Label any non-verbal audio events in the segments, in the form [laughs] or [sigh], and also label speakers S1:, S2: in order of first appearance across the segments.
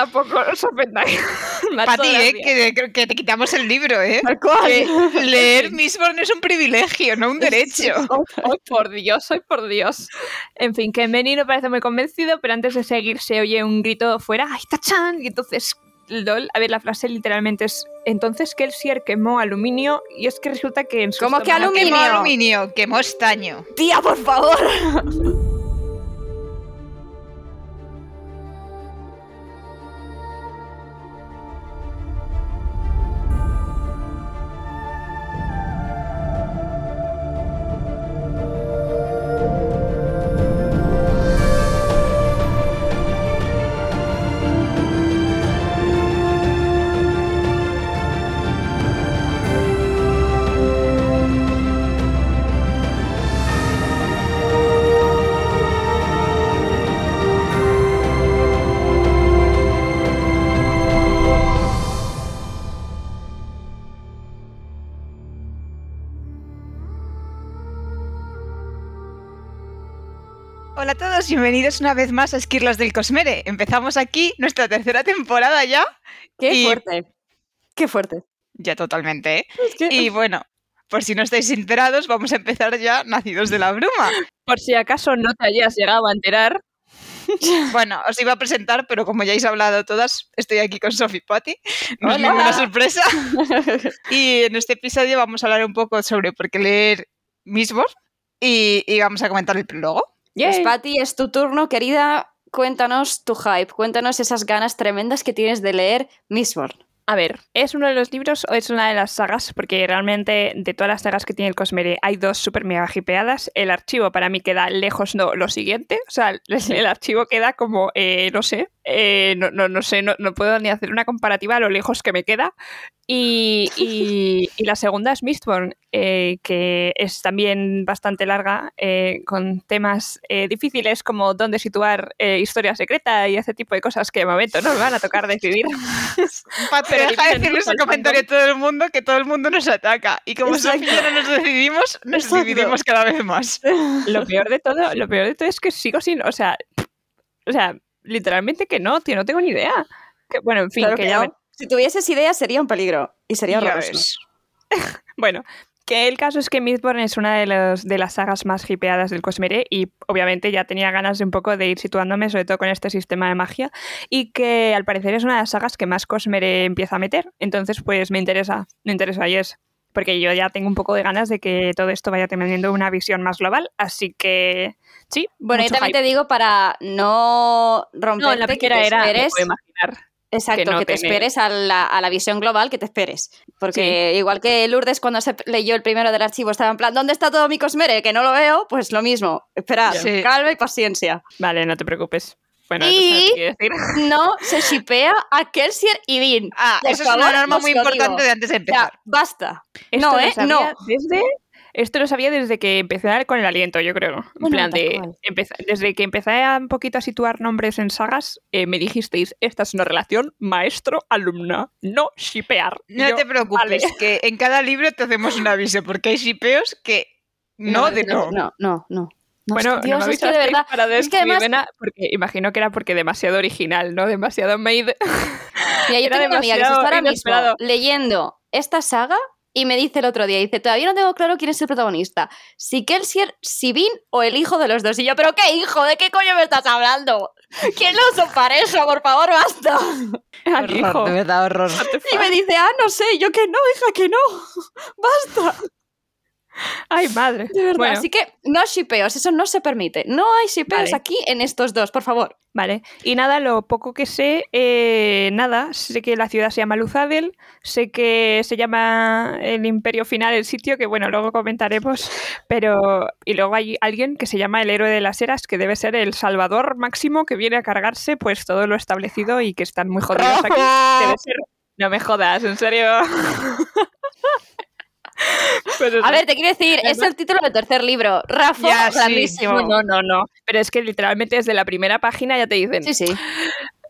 S1: tampoco os ofendáis. [laughs]
S2: Pati, eh, que, que, te quitamos el libro, ¿eh?
S1: Cual. [laughs]
S2: leer Mistborn es un privilegio, no un derecho.
S1: Ay, por Dios, ay, por Dios. En fin, que Benny no parece muy convencido, pero antes de seguir se oye un grito fuera, ¡ay, tachan! Y entonces LOL, a ver, la frase literalmente es entonces Kelsier quemó aluminio y es que resulta que en su
S2: ¿Cómo que aluminio? Quemó aluminio, quemó estaño.
S1: ¡Tía, por favor! [laughs]
S2: bienvenidos una vez más a Esquirlas del Cosmere. Empezamos aquí nuestra tercera temporada ya.
S3: Qué
S2: Y-
S3: fuerte. Qué fuerte.
S2: Ya totalmente, ¿eh?
S3: Es que-
S2: Y bueno, por si no estáis enterados, vamos a empezar ya Nacidos de la Bruma.
S1: Por si acaso no te hayas llegado a enterar. [laughs]
S2: Bueno, os iba a presentar, pero como ya habéis hablado todas, estoy aquí con Sophie Patty. No es ninguna sorpresa. [laughs] Y en este episodio vamos a hablar un poco sobre por qué leer Mistborn y, y vamos a comentar el prólogo.
S3: Pues
S1: Yay.
S3: Pati, es tu turno, querida. Cuéntanos tu hype, cuéntanos esas ganas tremendas que tienes de leer Mistborn.
S1: A ver, ¿es uno de los libros o es una de las sagas? Porque realmente de todas las sagas que tiene el Cosmere hay dos súper mega hipeadas. El archivo para mí queda lejos no lo siguiente. O sea, el, archivo queda como, eh, no sé, eh, no, no, no sé, no, no puedo ni hacer una comparativa a lo lejos que me queda. Y, y- [laughs] y la segunda es Mistborn, eh, que es también bastante larga, eh, con temas eh, difíciles como dónde situar historia secreta y ese tipo de cosas que de momento no me van a tocar decidir. [laughs]
S2: deja de decirle ese comentario a todo el mundo que todo el mundo nos ataca. Y como yo no nos decidimos, nos
S3: Exacto.
S2: dividimos cada vez más. [laughs]
S1: Lo peor de todo, lo peor de todo es que sigo sin, o sea, o sea, literalmente que no, tío, no tengo ni idea. Que, bueno, en fin,
S3: Claro
S1: que
S3: que
S1: ya
S3: no. Si tuvieses ideas sería un peligro y sería horroroso. [laughs]
S1: Bueno, que el caso es que Mistborn es una de, los, de las sagas más hipeadas del Cosmere y obviamente ya tenía ganas de un poco de ir situándome, sobre todo con este sistema de magia, y que al parecer es una de las sagas que más Cosmere empieza a meter. Entonces, pues me interesa, me interesa y es. Porque yo ya tengo un poco de ganas de que todo esto vaya teniendo una visión más global, así que sí.
S3: Bueno, yo también
S1: hype.
S3: te digo para no romperte
S1: No, la
S3: que
S1: era, me
S3: esperes,
S1: puedo imaginar.
S3: Exacto,
S1: que no
S3: que te
S1: tener-
S3: esperes a la, a la visión global, que te esperes. Porque igual que Lourdes cuando se leyó el primero del archivo estaba en plan, ¿dónde está todo mi cosmere? Que no lo veo, pues lo mismo. Esperad,
S2: Sí.
S3: calma y paciencia.
S1: Vale, no te preocupes. Bueno,
S3: Y-
S1: entonces, ¿qué decir? [laughs]
S3: No se shipea a Kelsier y Dean.
S2: Ah, eso es una norma muy importante
S3: digo.
S2: de antes de
S3: Ya,
S2: empezar.
S3: basta.
S1: Esto
S3: No, ¿eh?
S1: sabía
S3: No.
S1: Desde, esto lo sabía desde que empecé a dar con el aliento, yo creo. En
S3: Bueno,
S1: plan de. empeza- desde que empecé a un poquito a situar nombres en sagas, eh, me dijisteis: esta es una relación maestro-alumna, no shipear.
S2: No
S1: Yo,
S2: te preocupes,
S1: vale.
S2: que en cada libro te hacemos un aviso, porque hay shipeos que no, de no.
S3: No, no, no. No,
S1: Bueno,
S3: Dios,
S1: no me
S3: es que de verdad.
S1: para
S3: es que además-
S1: porque imagino que era porque demasiado original, ¿no? Demasiado made.
S3: Mira, yo
S1: Era
S3: tengo una amiga que se está ahora mismo leyendo esta saga y me dice el otro día, dice, todavía no tengo claro quién es el protagonista, si Kelsier, Sibin o el hijo de los dos. Y yo, ¿pero qué hijo? ¿De qué coño me estás hablando? ¿Quién lo son para eso? Por favor, basta.
S2: Horror,
S1: hijo.
S2: de verdad, horror.
S3: Y me dice, ah, no sé, yo que no, hija, que no. [laughs] Basta.
S1: Ay, madre.
S3: De verdad.
S1: Bueno,
S3: Así que no shipeos, eso no se permite. No hay shipeos
S1: Vale.
S3: aquí en estos dos, por favor.
S1: Vale, y nada, lo poco que sé, eh, nada, sé que la ciudad se llama Luzadel, sé que se llama el Imperio Final el sitio, que bueno, luego comentaremos, pero... Y luego hay alguien que se llama el Héroe de las Eras, que debe ser el Salvador máximo, que viene a cargarse pues todo lo establecido y que están muy jodidos aquí. [laughs] Debe ser... No me jodas, en serio. [laughs] Pues.
S3: A ver, te quiero decir, es el título del tercer libro. Rafa,
S2: Ya,
S3: grandísimo.
S1: No, no, no, no. Pero es que literalmente desde la primera página ya te dicen,
S3: Sí, sí.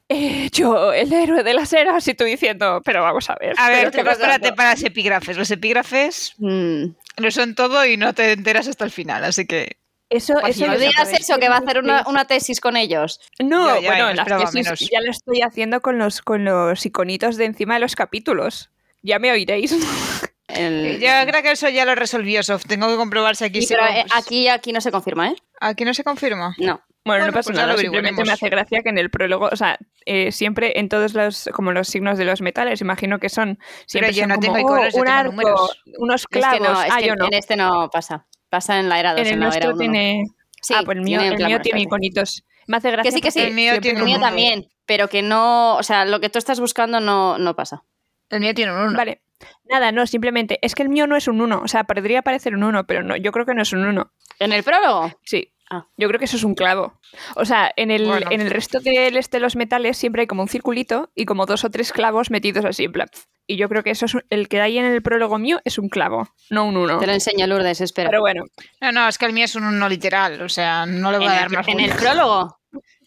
S1: eh, yo, el héroe de las eras, y tú diciendo, pero vamos a ver.
S2: A ver, prepárate para los epígrafes. Los epígrafes
S3: Mm.
S2: lo son todo y no te enteras hasta el final, así que...
S1: Eso,
S2: Pues
S1: eso
S3: No digas eso, que va a hacer una, una tesis con ellos.
S1: No,
S2: Ya, ya,
S1: bueno, las tesis
S2: menos.
S1: ya lo estoy haciendo con los, con los iconitos de encima de los capítulos. Ya me oiréis. [laughs]
S3: El-
S2: Yo creo que eso ya lo resolvió Soft. Tengo que comprobar si aquí
S3: Sí,
S2: se
S3: pero eh, aquí, aquí no se confirma, ¿eh?
S2: Aquí no se confirma.
S3: No.
S1: Bueno,
S2: Bueno,
S1: no pasa
S2: pues
S1: nada, simplemente me hace gracia que en el prólogo, o sea, eh, siempre en todos los, como los signos de los metales, imagino que son siempre
S2: yo
S1: son
S2: no
S1: como,
S2: tengo
S1: "Oh,
S2: iconos, yo
S1: un arco,
S2: números".
S1: unos
S3: Es
S1: clavos,
S3: que no, es
S1: ah,
S3: que
S1: yo no.
S3: en este no pasa. Pasa en la era 2,
S1: En el
S3: en la era
S1: nuestro
S3: 1.
S1: tiene...
S3: Sí,
S1: ah, pues el mío,
S3: tiene
S1: el mío
S3: clavos,
S1: tiene iconitos. Me hace gracia
S3: Que sí, que sí.
S2: El mío tiene
S3: El mío también, pero que no, o sea, lo que tú estás buscando no, no pasa.
S2: El mío tiene un 1.
S1: Vale. Nada, no, simplemente, es que el mío no es un 1, o sea, podría parecer un 1, pero no, yo creo que no es un 1.
S3: ¿En el prólogo?
S1: Sí.
S3: Ah.
S1: Yo creo que eso es un clavo. O sea, en el,
S2: Bueno.
S1: en el resto del este de los metales siempre hay como un circulito y como dos o tres clavos metidos así, en plan. Y yo creo que eso es un- el que hay en el prólogo mío es un clavo, no un 1.
S3: Te lo enseño, Lourdes, espera.
S1: Pero bueno,
S2: No, no, es que el mío es un 1 literal. O sea, no le voy a dar
S3: el,
S2: más
S3: en el prólogo.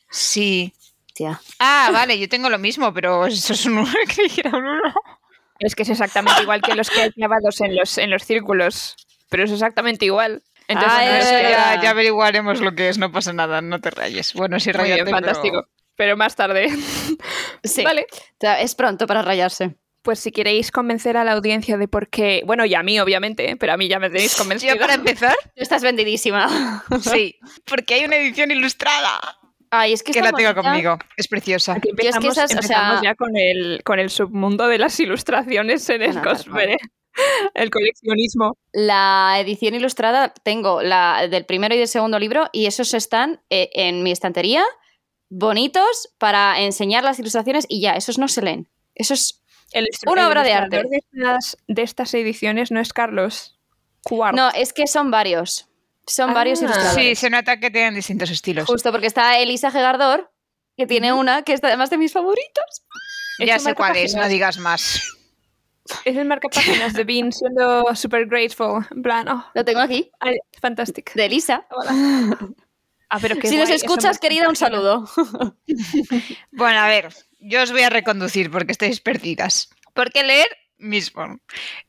S2: Sí.
S3: Tía.
S2: Ah, vale, yo tengo lo mismo, pero eso es un 1. [laughs] Creí que era un 1.
S1: Es que es exactamente igual que los que hay clavados en los, en los círculos. Pero es exactamente igual. Entonces,
S3: Ah,
S1: no
S3: es
S1: que-
S2: ya, ya averiguaremos lo que es, no pasa nada, no te rayes. Bueno, sí, rayate,
S1: bien, fantástico.
S2: pero-
S1: Pero más tarde. [laughs]
S3: Sí.
S1: Vale.
S3: Es pronto para rayarse.
S1: Pues si queréis convencer a la audiencia de por qué. Bueno, y a mí, obviamente, ¿eh? pero a mí ya me tenéis [laughs] convencido.
S2: Yo para empezar,
S3: Tú estás vendidísima.
S2: sí, porque hay una edición ilustrada
S3: Ay, es que
S2: la tengo
S3: bonita.
S2: conmigo. Es preciosa.
S1: Aquí
S3: es que
S1: empezamos,
S3: o sea-
S1: ya con el, con el submundo de las ilustraciones en el
S3: tal
S1: Cosmere. [laughs] El coleccionismo.
S3: La edición ilustrada tengo la del primero y del segundo libro y esos están eh, en mi estantería, bonitos, para enseñar las ilustraciones y ya, esos no se leen. Esos
S1: El
S3: Una
S1: el
S3: obra de arte.
S1: De estas, de estas ediciones no es Carlos Cuart.
S3: No, es que son varios. Son
S1: Ah.
S3: varios ilustradores.
S2: Sí, se nota que tienen distintos estilos.
S3: Justo porque está Elisa Gegardor, que tiene una que es además de mis favoritos.
S2: Ya sé cuál es, no digas más.
S1: Es el marcapáginas de Bean siendo super grateful. En plan, oh,
S3: Lo tengo aquí,
S1: ay, fantastic.
S3: de Elisa.
S1: Ah, pero qué
S3: Si nos
S1: guay,
S3: escuchas, querida, un saludo. [laughs]
S2: Bueno, a ver, yo os voy a reconducir porque estáis perdidas. Porque leer mismo.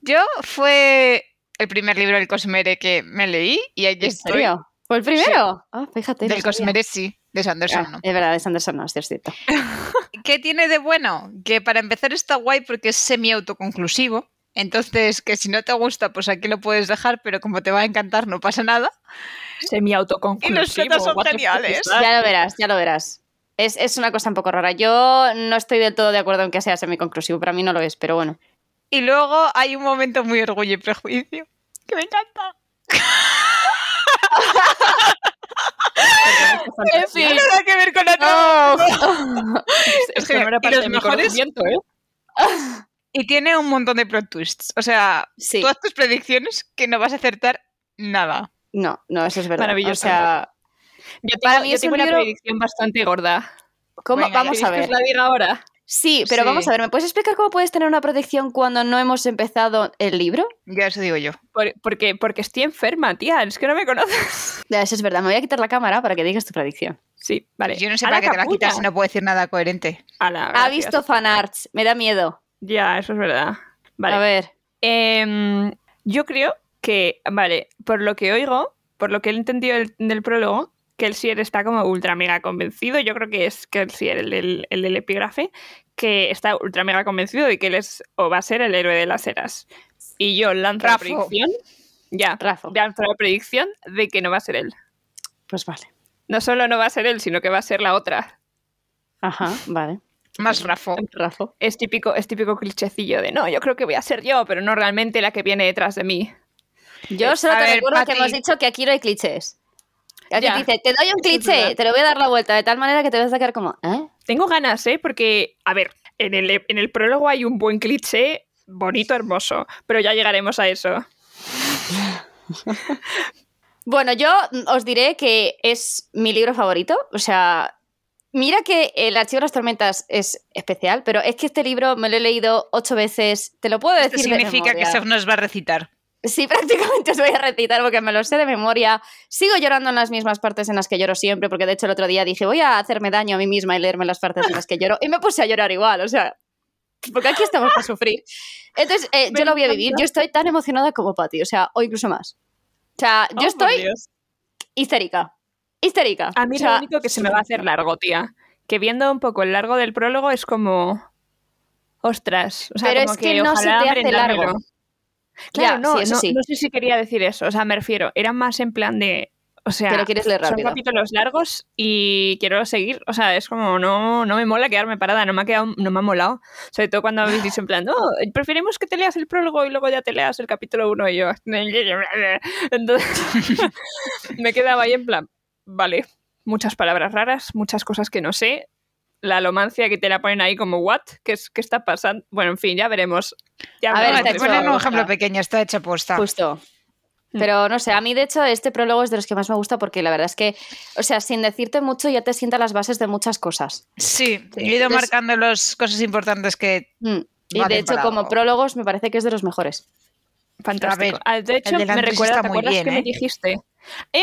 S2: Yo fue el primer libro del Cosmere que me leí y ahí
S3: ¿En
S2: estoy.
S3: serio? ¿Fue el primero? Ah, fíjate.
S2: Del. Cosmere sí, de Sanderson
S3: Ah,
S2: no.
S3: Es verdad, de Sanderson no, sí es cierto. [laughs]
S2: ¿Qué tiene de bueno? Que para empezar está guay porque es semi-autoconclusivo. Entonces, que si no te gusta, pues aquí lo puedes dejar, pero como te va a encantar, no pasa nada.
S1: Semi-autoconclusivo.
S2: Y los fetas son geniales.
S3: Ya lo verás, ya lo verás. Es, es una cosa un poco rara. Yo no estoy del todo de acuerdo en que sea semiconclusivo. Para mí no lo es, pero bueno.
S2: Y luego hay un momento muy orgullo y prejuicio que me encanta.
S3: En fin.
S2: No tiene nada que ver con la trama. [laughs]
S1: Es que no parte
S2: los
S1: de
S2: mejores-
S1: ¿eh? [laughs]
S2: Y tiene un montón de plot twists. O sea,
S3: Sí.
S2: todas tus predicciones que no vas a acertar nada.
S3: No, no, eso es verdad.
S1: Maravilloso.
S3: O sea,
S1: Yo
S3: Para
S1: tengo,
S3: mí
S1: yo
S3: es
S1: tengo
S3: un
S1: una
S3: libro-
S1: predicción bastante gorda.
S3: ¿cómo?
S2: Venga,
S3: vamos a
S1: ¿Queréis que
S3: ver.
S1: la diga ahora?
S3: Sí, pero
S2: Sí.
S3: vamos a ver. ¿Me puedes explicar cómo puedes tener una protección cuando no hemos empezado el libro?
S2: Ya eso digo yo.
S1: Por- porque, porque estoy enferma, tía. Es que no me conoces. [laughs]
S3: Ya, Eso es verdad. Me voy a quitar la cámara para que digas tu predicción.
S1: Sí, vale.
S2: Yo no sé
S1: ¡Hala,
S2: para qué te la quitas si no puedo decir nada coherente.
S1: ¡Hala,
S3: Ha visto fanarts. Me da miedo.
S1: Ya, eso es verdad. Vale.
S3: A ver.
S1: Em, yo creo que, vale, por lo que oigo, por lo que he entendido del, del prólogo, que el Sier está como ultra mega convencido. Yo creo que es que el Sier, el, del- el del epígrafe, que está ultra mega convencido de que él es o va a ser el héroe de las eras. Y yo lanzo la
S2: Rafo.
S1: predicción. Ya,
S3: Rafa.
S1: lanzo la predicción de que no va a ser él.
S3: Pues vale.
S1: No solo no va a ser él, sino que va a ser la otra.
S3: Ajá, vale.
S2: Más Rafo.
S3: Rafa.
S1: Es típico, es típico clichecillo de no, yo creo que voy a ser yo, pero no realmente la que viene detrás de mí.
S3: Yo solo
S2: A
S3: te
S2: ver,
S3: recuerdo que hemos dicho que aquí no hay clichés. Te dice, te doy un cliché, te lo voy a dar la vuelta de tal manera que te vas a quedar como, ¿eh?
S1: Tengo ganas, ¿eh? Porque, a ver, en el, en el prólogo hay un buen cliché bonito, hermoso, pero ya llegaremos a eso. [laughs]
S3: Bueno, yo os diré que es mi libro favorito. O sea, mira que el Archivo de las Tormentas es especial, pero es que este libro me lo he leído ocho veces. Te lo puedo
S2: Esto
S3: decir de
S2: significa que. Sef nos va a recitar.
S3: Sí, [laughs] prácticamente os voy a recitar porque me lo sé de memoria. Sigo llorando en las mismas partes en las que lloro siempre, porque de hecho el otro día dije, voy a hacerme daño a mí misma y leerme las partes en las que lloro. Y me puse a llorar igual, o sea, porque aquí estamos para sufrir. Entonces, eh, yo lo voy a vivir. Yo estoy tan emocionada como Patty, o sea, o incluso más. O sea, yo
S1: Oh,
S3: estoy histérica. Histérica.
S1: A mí
S3: O sea,
S1: lo único que se me va a hacer largo, tía. Que viendo un poco el largo del prólogo es como. Ostras. O sea,
S3: Pero
S1: como
S3: es que no se te hace largo.
S1: Claro,
S3: Ya,
S1: no,
S3: sí, eso
S1: no,
S3: sí.
S1: no sé si quería decir eso. O sea, me refiero. Era más en plan de. O sea,
S3: quieres leer
S1: son capítulos largos y quiero seguir. O sea, es como, no, no me mola quedarme parada, no me ha quedado, no me ha molado. Sobre todo cuando habéis dicho en plan, no, preferimos que te leas el prólogo y luego ya te leas el capítulo 1 y yo. [laughs] Entonces, [laughs] me quedaba ahí en plan, vale, muchas palabras raras, muchas cosas que no sé. La alomancia que te la ponen ahí como, ¿what? ¿Qué, es, qué está pasando? Bueno, en fin, ya veremos. Ya
S3: A ver,
S2: te
S3: hecho
S2: ponen un ejemplo pequeño, está hecha posta.
S3: Justo.
S1: Mm.
S3: Pero no sé, a mí de hecho este prólogo es de los que más me gusta porque la verdad es que, o sea, sin decirte mucho ya te sienta las bases de muchas cosas.
S2: Sí,
S3: Sí.
S2: he ido
S3: Entonces-
S2: marcando las cosas importantes que...
S3: Mm. Y de hecho, como
S2: algo.
S3: prólogos me parece que es de los mejores.
S1: Fantástico.
S2: A ver,
S1: Ah, de hecho, me recuerda,
S2: está
S1: ¿te
S2: muy
S1: acuerdas
S2: bien,
S1: que me
S2: ¿eh?
S1: dijiste? Em,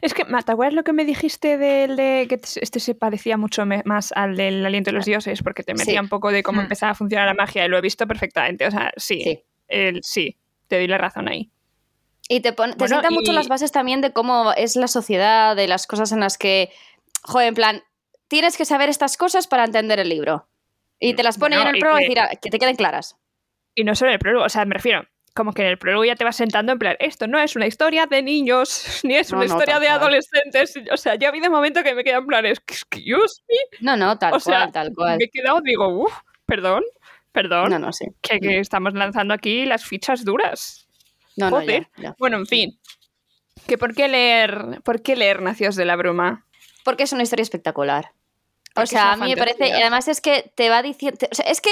S1: es que, ma, ¿te acuerdas lo que me dijiste del de que este se parecía mucho más al del aliento de los dioses? Porque te metía
S3: Sí.
S1: un poco de cómo
S2: Mm.
S1: empezaba a funcionar la magia y lo he visto perfectamente. O sea, sí,
S3: Sí.
S1: el- sí, te doy la razón ahí.
S3: Y te, pone, te
S1: Bueno,
S3: sienta mucho las bases también de cómo es la sociedad, de las cosas en las que, joder, en plan, tienes que saber estas cosas para entender el libro. Y te las pone
S1: Bueno,
S3: en el prólogo y
S1: que-
S3: decir, ah, que te queden claras.
S1: Y no solo en el prólogo, o sea, me refiero, como que en el prólogo ya te vas sentando en plan, esto no es una historia de niños, [laughs] ni es
S3: No,
S1: una
S3: no,
S1: historia de
S3: cual.
S1: adolescentes. O sea, ya ha habido momento que me quedan en plan, excuse me.
S3: No, no, tal
S1: O sea,
S3: cual, tal cual.
S1: Me he quedado, digo, uff, perdón, perdón.
S3: No, no, sí.
S1: que, que estamos lanzando aquí las fichas duras.
S3: No, no,
S1: Joder.
S3: ya, ya.
S1: Bueno, en fin. ¿Que por qué leer, por qué leer Nacidos de la Bruma?
S3: Porque es una historia espectacular. O
S1: Porque es
S3: sea, a mí me parece,
S1: fantasía.
S3: y además es que te va diciendo, o sea, es que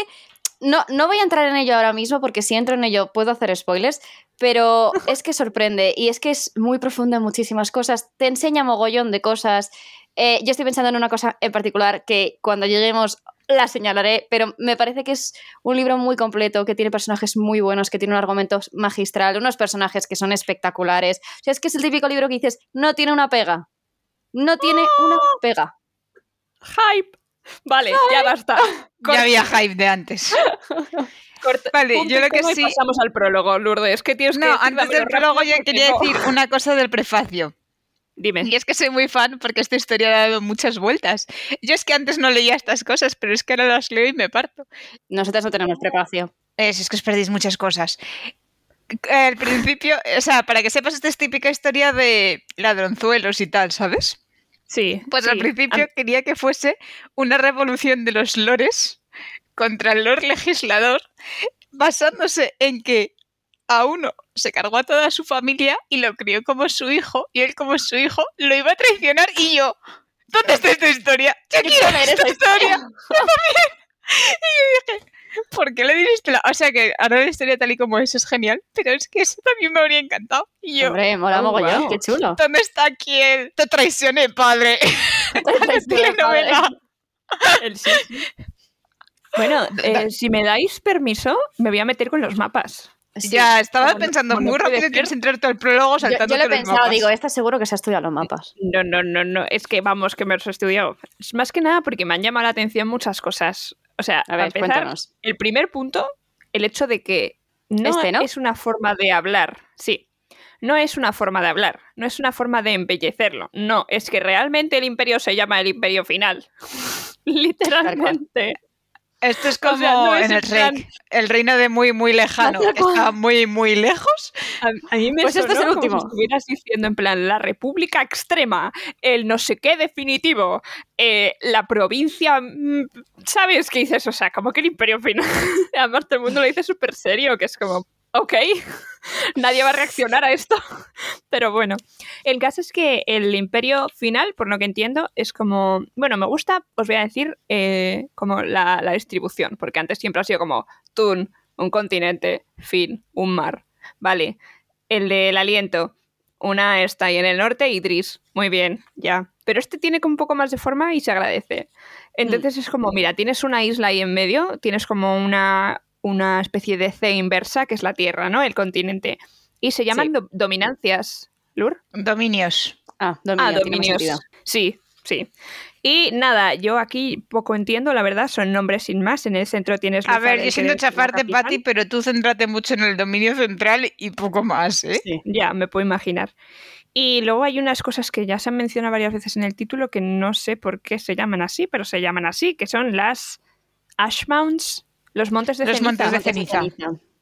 S3: no, no voy a entrar en ello ahora mismo porque si entro en ello puedo hacer spoilers, pero [laughs] es que sorprende y es que es muy profunda en muchísimas cosas, te enseña mogollón de cosas. Eh, yo estoy pensando en una cosa en particular que cuando lleguemos la señalaré, pero me parece que es un libro muy completo, que tiene personajes muy buenos, que tiene un argumento magistral, unos personajes que son espectaculares. O sea, es que es el típico libro que dices, no tiene una pega. No tiene una pega.
S1: ¡Hype! Vale, ya basta. [laughs]
S2: Ya había hype de antes. [laughs]
S1: Corta-
S2: Vale,
S1: punto
S2: yo lo que sí-
S1: pasamos al prólogo, Lourdes. ¿Qué tienes
S2: No, antes del prólogo yo quería
S1: no-
S2: decir una cosa del prefacio.
S1: Dime.
S2: Y es que soy muy fan porque esta historia ha dado muchas vueltas. Yo es que antes no leía estas cosas, pero es que ahora las leo y me parto.
S3: Nosotras no tenemos preparación.
S2: Es, es que os perdéis muchas cosas. Al principio, o sea, para que sepas, esta es típica historia de ladronzuelos y tal, ¿sabes?
S1: Sí.
S2: Pues
S1: sí.
S2: al principio
S1: Am-
S2: quería que fuese una revolución de los lores contra el lord legislador, basándose en que a uno se cargó a toda su familia y lo crió como su hijo, y él como su hijo lo iba a traicionar y yo, ¿dónde está esta historia? Yo quiero
S3: leer
S2: esta historia. Yo también. [laughs] Y yo dije, [laughs] ¿por qué le diste la...? O sea que ahora la historia tal y como es es genial, pero es que eso también me habría encantado. Y yo,
S3: Hombre, mola
S1: Oh,
S3: mogollón,
S1: wow.
S3: qué chulo.
S2: ¿dónde está aquí el... Te traicioné, padre. [laughs] telenovela. [laughs]
S1: El sí, sí. Bueno, eh, si me dais permiso, me voy a meter con los mapas.
S3: Sí.
S2: Ya, estaba
S1: no-
S2: pensando
S1: no
S2: muy
S1: puede
S2: rápido
S1: ser.
S2: quieres entrar todo el prólogo
S3: Yo,
S2: saltando
S3: yo lo he pensado, digo, esta seguro que se ha estudiado los mapas.
S1: No, no, no, no. Es que vamos, que me los he estudiado. Es más que nada porque me han llamado la atención muchas cosas. O sea,
S3: A ver,
S1: empezar,
S3: cuéntanos.
S1: el primer punto, el hecho de que no,
S3: Este, ¿no?
S1: es una forma de hablar. Sí. No es una forma de hablar, no es una forma de embellecerlo. No, es que realmente el imperio se llama el imperio final. [laughs] Literalmente.
S2: Esto es
S1: O
S2: como
S1: sea, no es
S2: en el
S1: plan-
S2: Rec, el reino de muy, muy lejano, está muy, muy lejos.
S1: A, a mí me
S3: Pues este es
S1: como si estuvieras diciendo en plan la república extrema, el no sé qué definitivo, eh, la provincia, mm, ¿sabes qué dices? O sea, como que el imperio final. [laughs] Además todo el mundo lo dice súper serio, que es como, ok, [laughs] nadie va a reaccionar a esto. [laughs] Pero bueno, el caso es que el imperio final, por lo que entiendo, es como, bueno, me gusta, os voy a decir, eh, como la, la distribución, porque antes siempre ha sido como Tun, un continente, fin, un mar. Vale, el del aliento. Una está ahí en el norte y Dris. Muy bien, ya. Pero este tiene como un poco más de forma y se agradece. Entonces es como, mira, tienes una isla ahí en medio, tienes como una, una especie de C inversa, que es la Tierra, ¿no? El continente. Y se llaman
S3: Sí.
S1: do- dominancias. ¿Lur?
S2: Dominios.
S3: Ah, dominio,
S1: Ah, dominios. Sí, sí. Y nada, yo aquí poco entiendo, la verdad, son nombres sin más. En el centro tienes...
S2: A ver, yo siento chafarte. Patti, pero tú céntrate mucho en el dominio central y poco más, ¿eh?
S3: Sí.
S1: Ya, me puedo imaginar. Y luego hay unas cosas que ya se han mencionado varias veces en el título que no sé por qué se llaman así, pero se llaman así, que son las Ash Mounds, los montes de
S2: Los
S1: ceniza.
S2: montes de ceniza.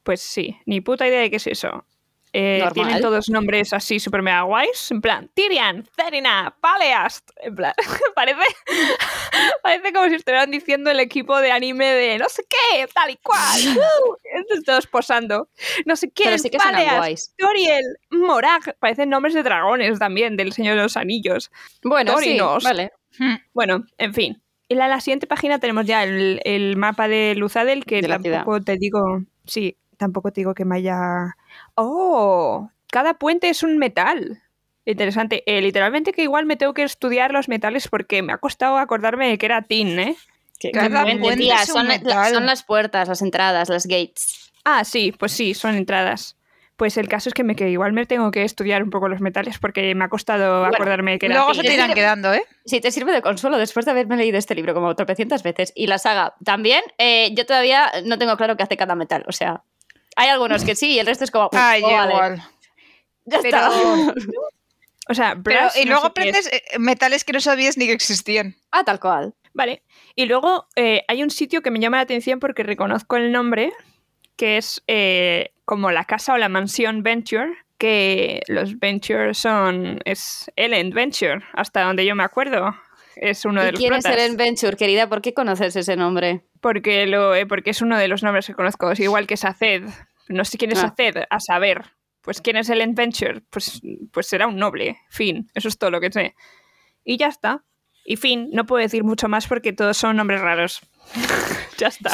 S1: Pues sí, ni puta idea de qué es eso. Eh, tienen todos nombres así super mega guays. En plan, Tyrion, Serena, Paleast. En plan, [laughs] parece, [laughs] parece como si estuvieran diciendo el equipo de anime de no sé qué, tal y cual. [laughs] Uh, estos todos posando. No sé qué,
S3: sí
S1: Paleast. Toriel, Morag. Parecen nombres de dragones también, del Señor de los Anillos.
S3: Bueno, sí,
S1: Torinos.
S3: vale.
S2: Hmm.
S1: Bueno, en fin. En la, la siguiente página tenemos ya el, el mapa de Luzadel, que
S3: De
S1: tampoco te digo. Sí, tampoco te digo que me haya. ¡Oh! Cada puente es un metal. Interesante. Eh, literalmente que igual me tengo que estudiar los metales porque me ha costado acordarme de que era tin, ¿eh?
S3: Que-
S2: Cada puente
S3: tía,
S2: es un
S3: son, la-
S2: metal.
S3: son las puertas, las entradas, las gates.
S1: Ah, sí, pues sí, son entradas. Pues el caso es que, me, que igual me tengo que estudiar un poco los metales porque me ha costado
S3: Bueno,
S1: acordarme de que era
S2: Luego se te irán quedando, ¿eh?
S3: Si te sirve de consuelo después de haberme leído este libro como tropecientas veces y la saga también, eh, yo todavía no tengo claro qué hace cada metal. O sea, hay algunos que sí y el resto es como.
S2: Ay,
S3: oh, vale,
S2: igual.
S3: ya
S2: Pero,
S3: está.
S1: O sea,
S2: pero y
S1: no
S2: luego aprendes eh, metales que no sabías ni que existían.
S3: Ah, tal cual.
S1: Vale. Y luego eh, hay un sitio que me llama la atención porque reconozco el nombre, que es eh, como la casa o la mansión Venture, que los Venture son... es Ellen Venture, hasta donde yo me acuerdo. Es uno de
S3: ¿Y
S1: los
S3: quién es
S1: protas.
S3: Ellen Venture, querida? ¿Por qué conoces ese nombre?
S1: Porque, lo, eh, porque es uno de los nombres que conozco, es igual que Saced. No sé quién es
S3: Ah.
S1: Saced, a saber. Pues quién es Ellen Venture, pues, pues será un noble. Fin, eso es todo lo que sé. Y ya está. Y fin, no puedo decir mucho más porque todos son nombres raros. [laughs] ya está.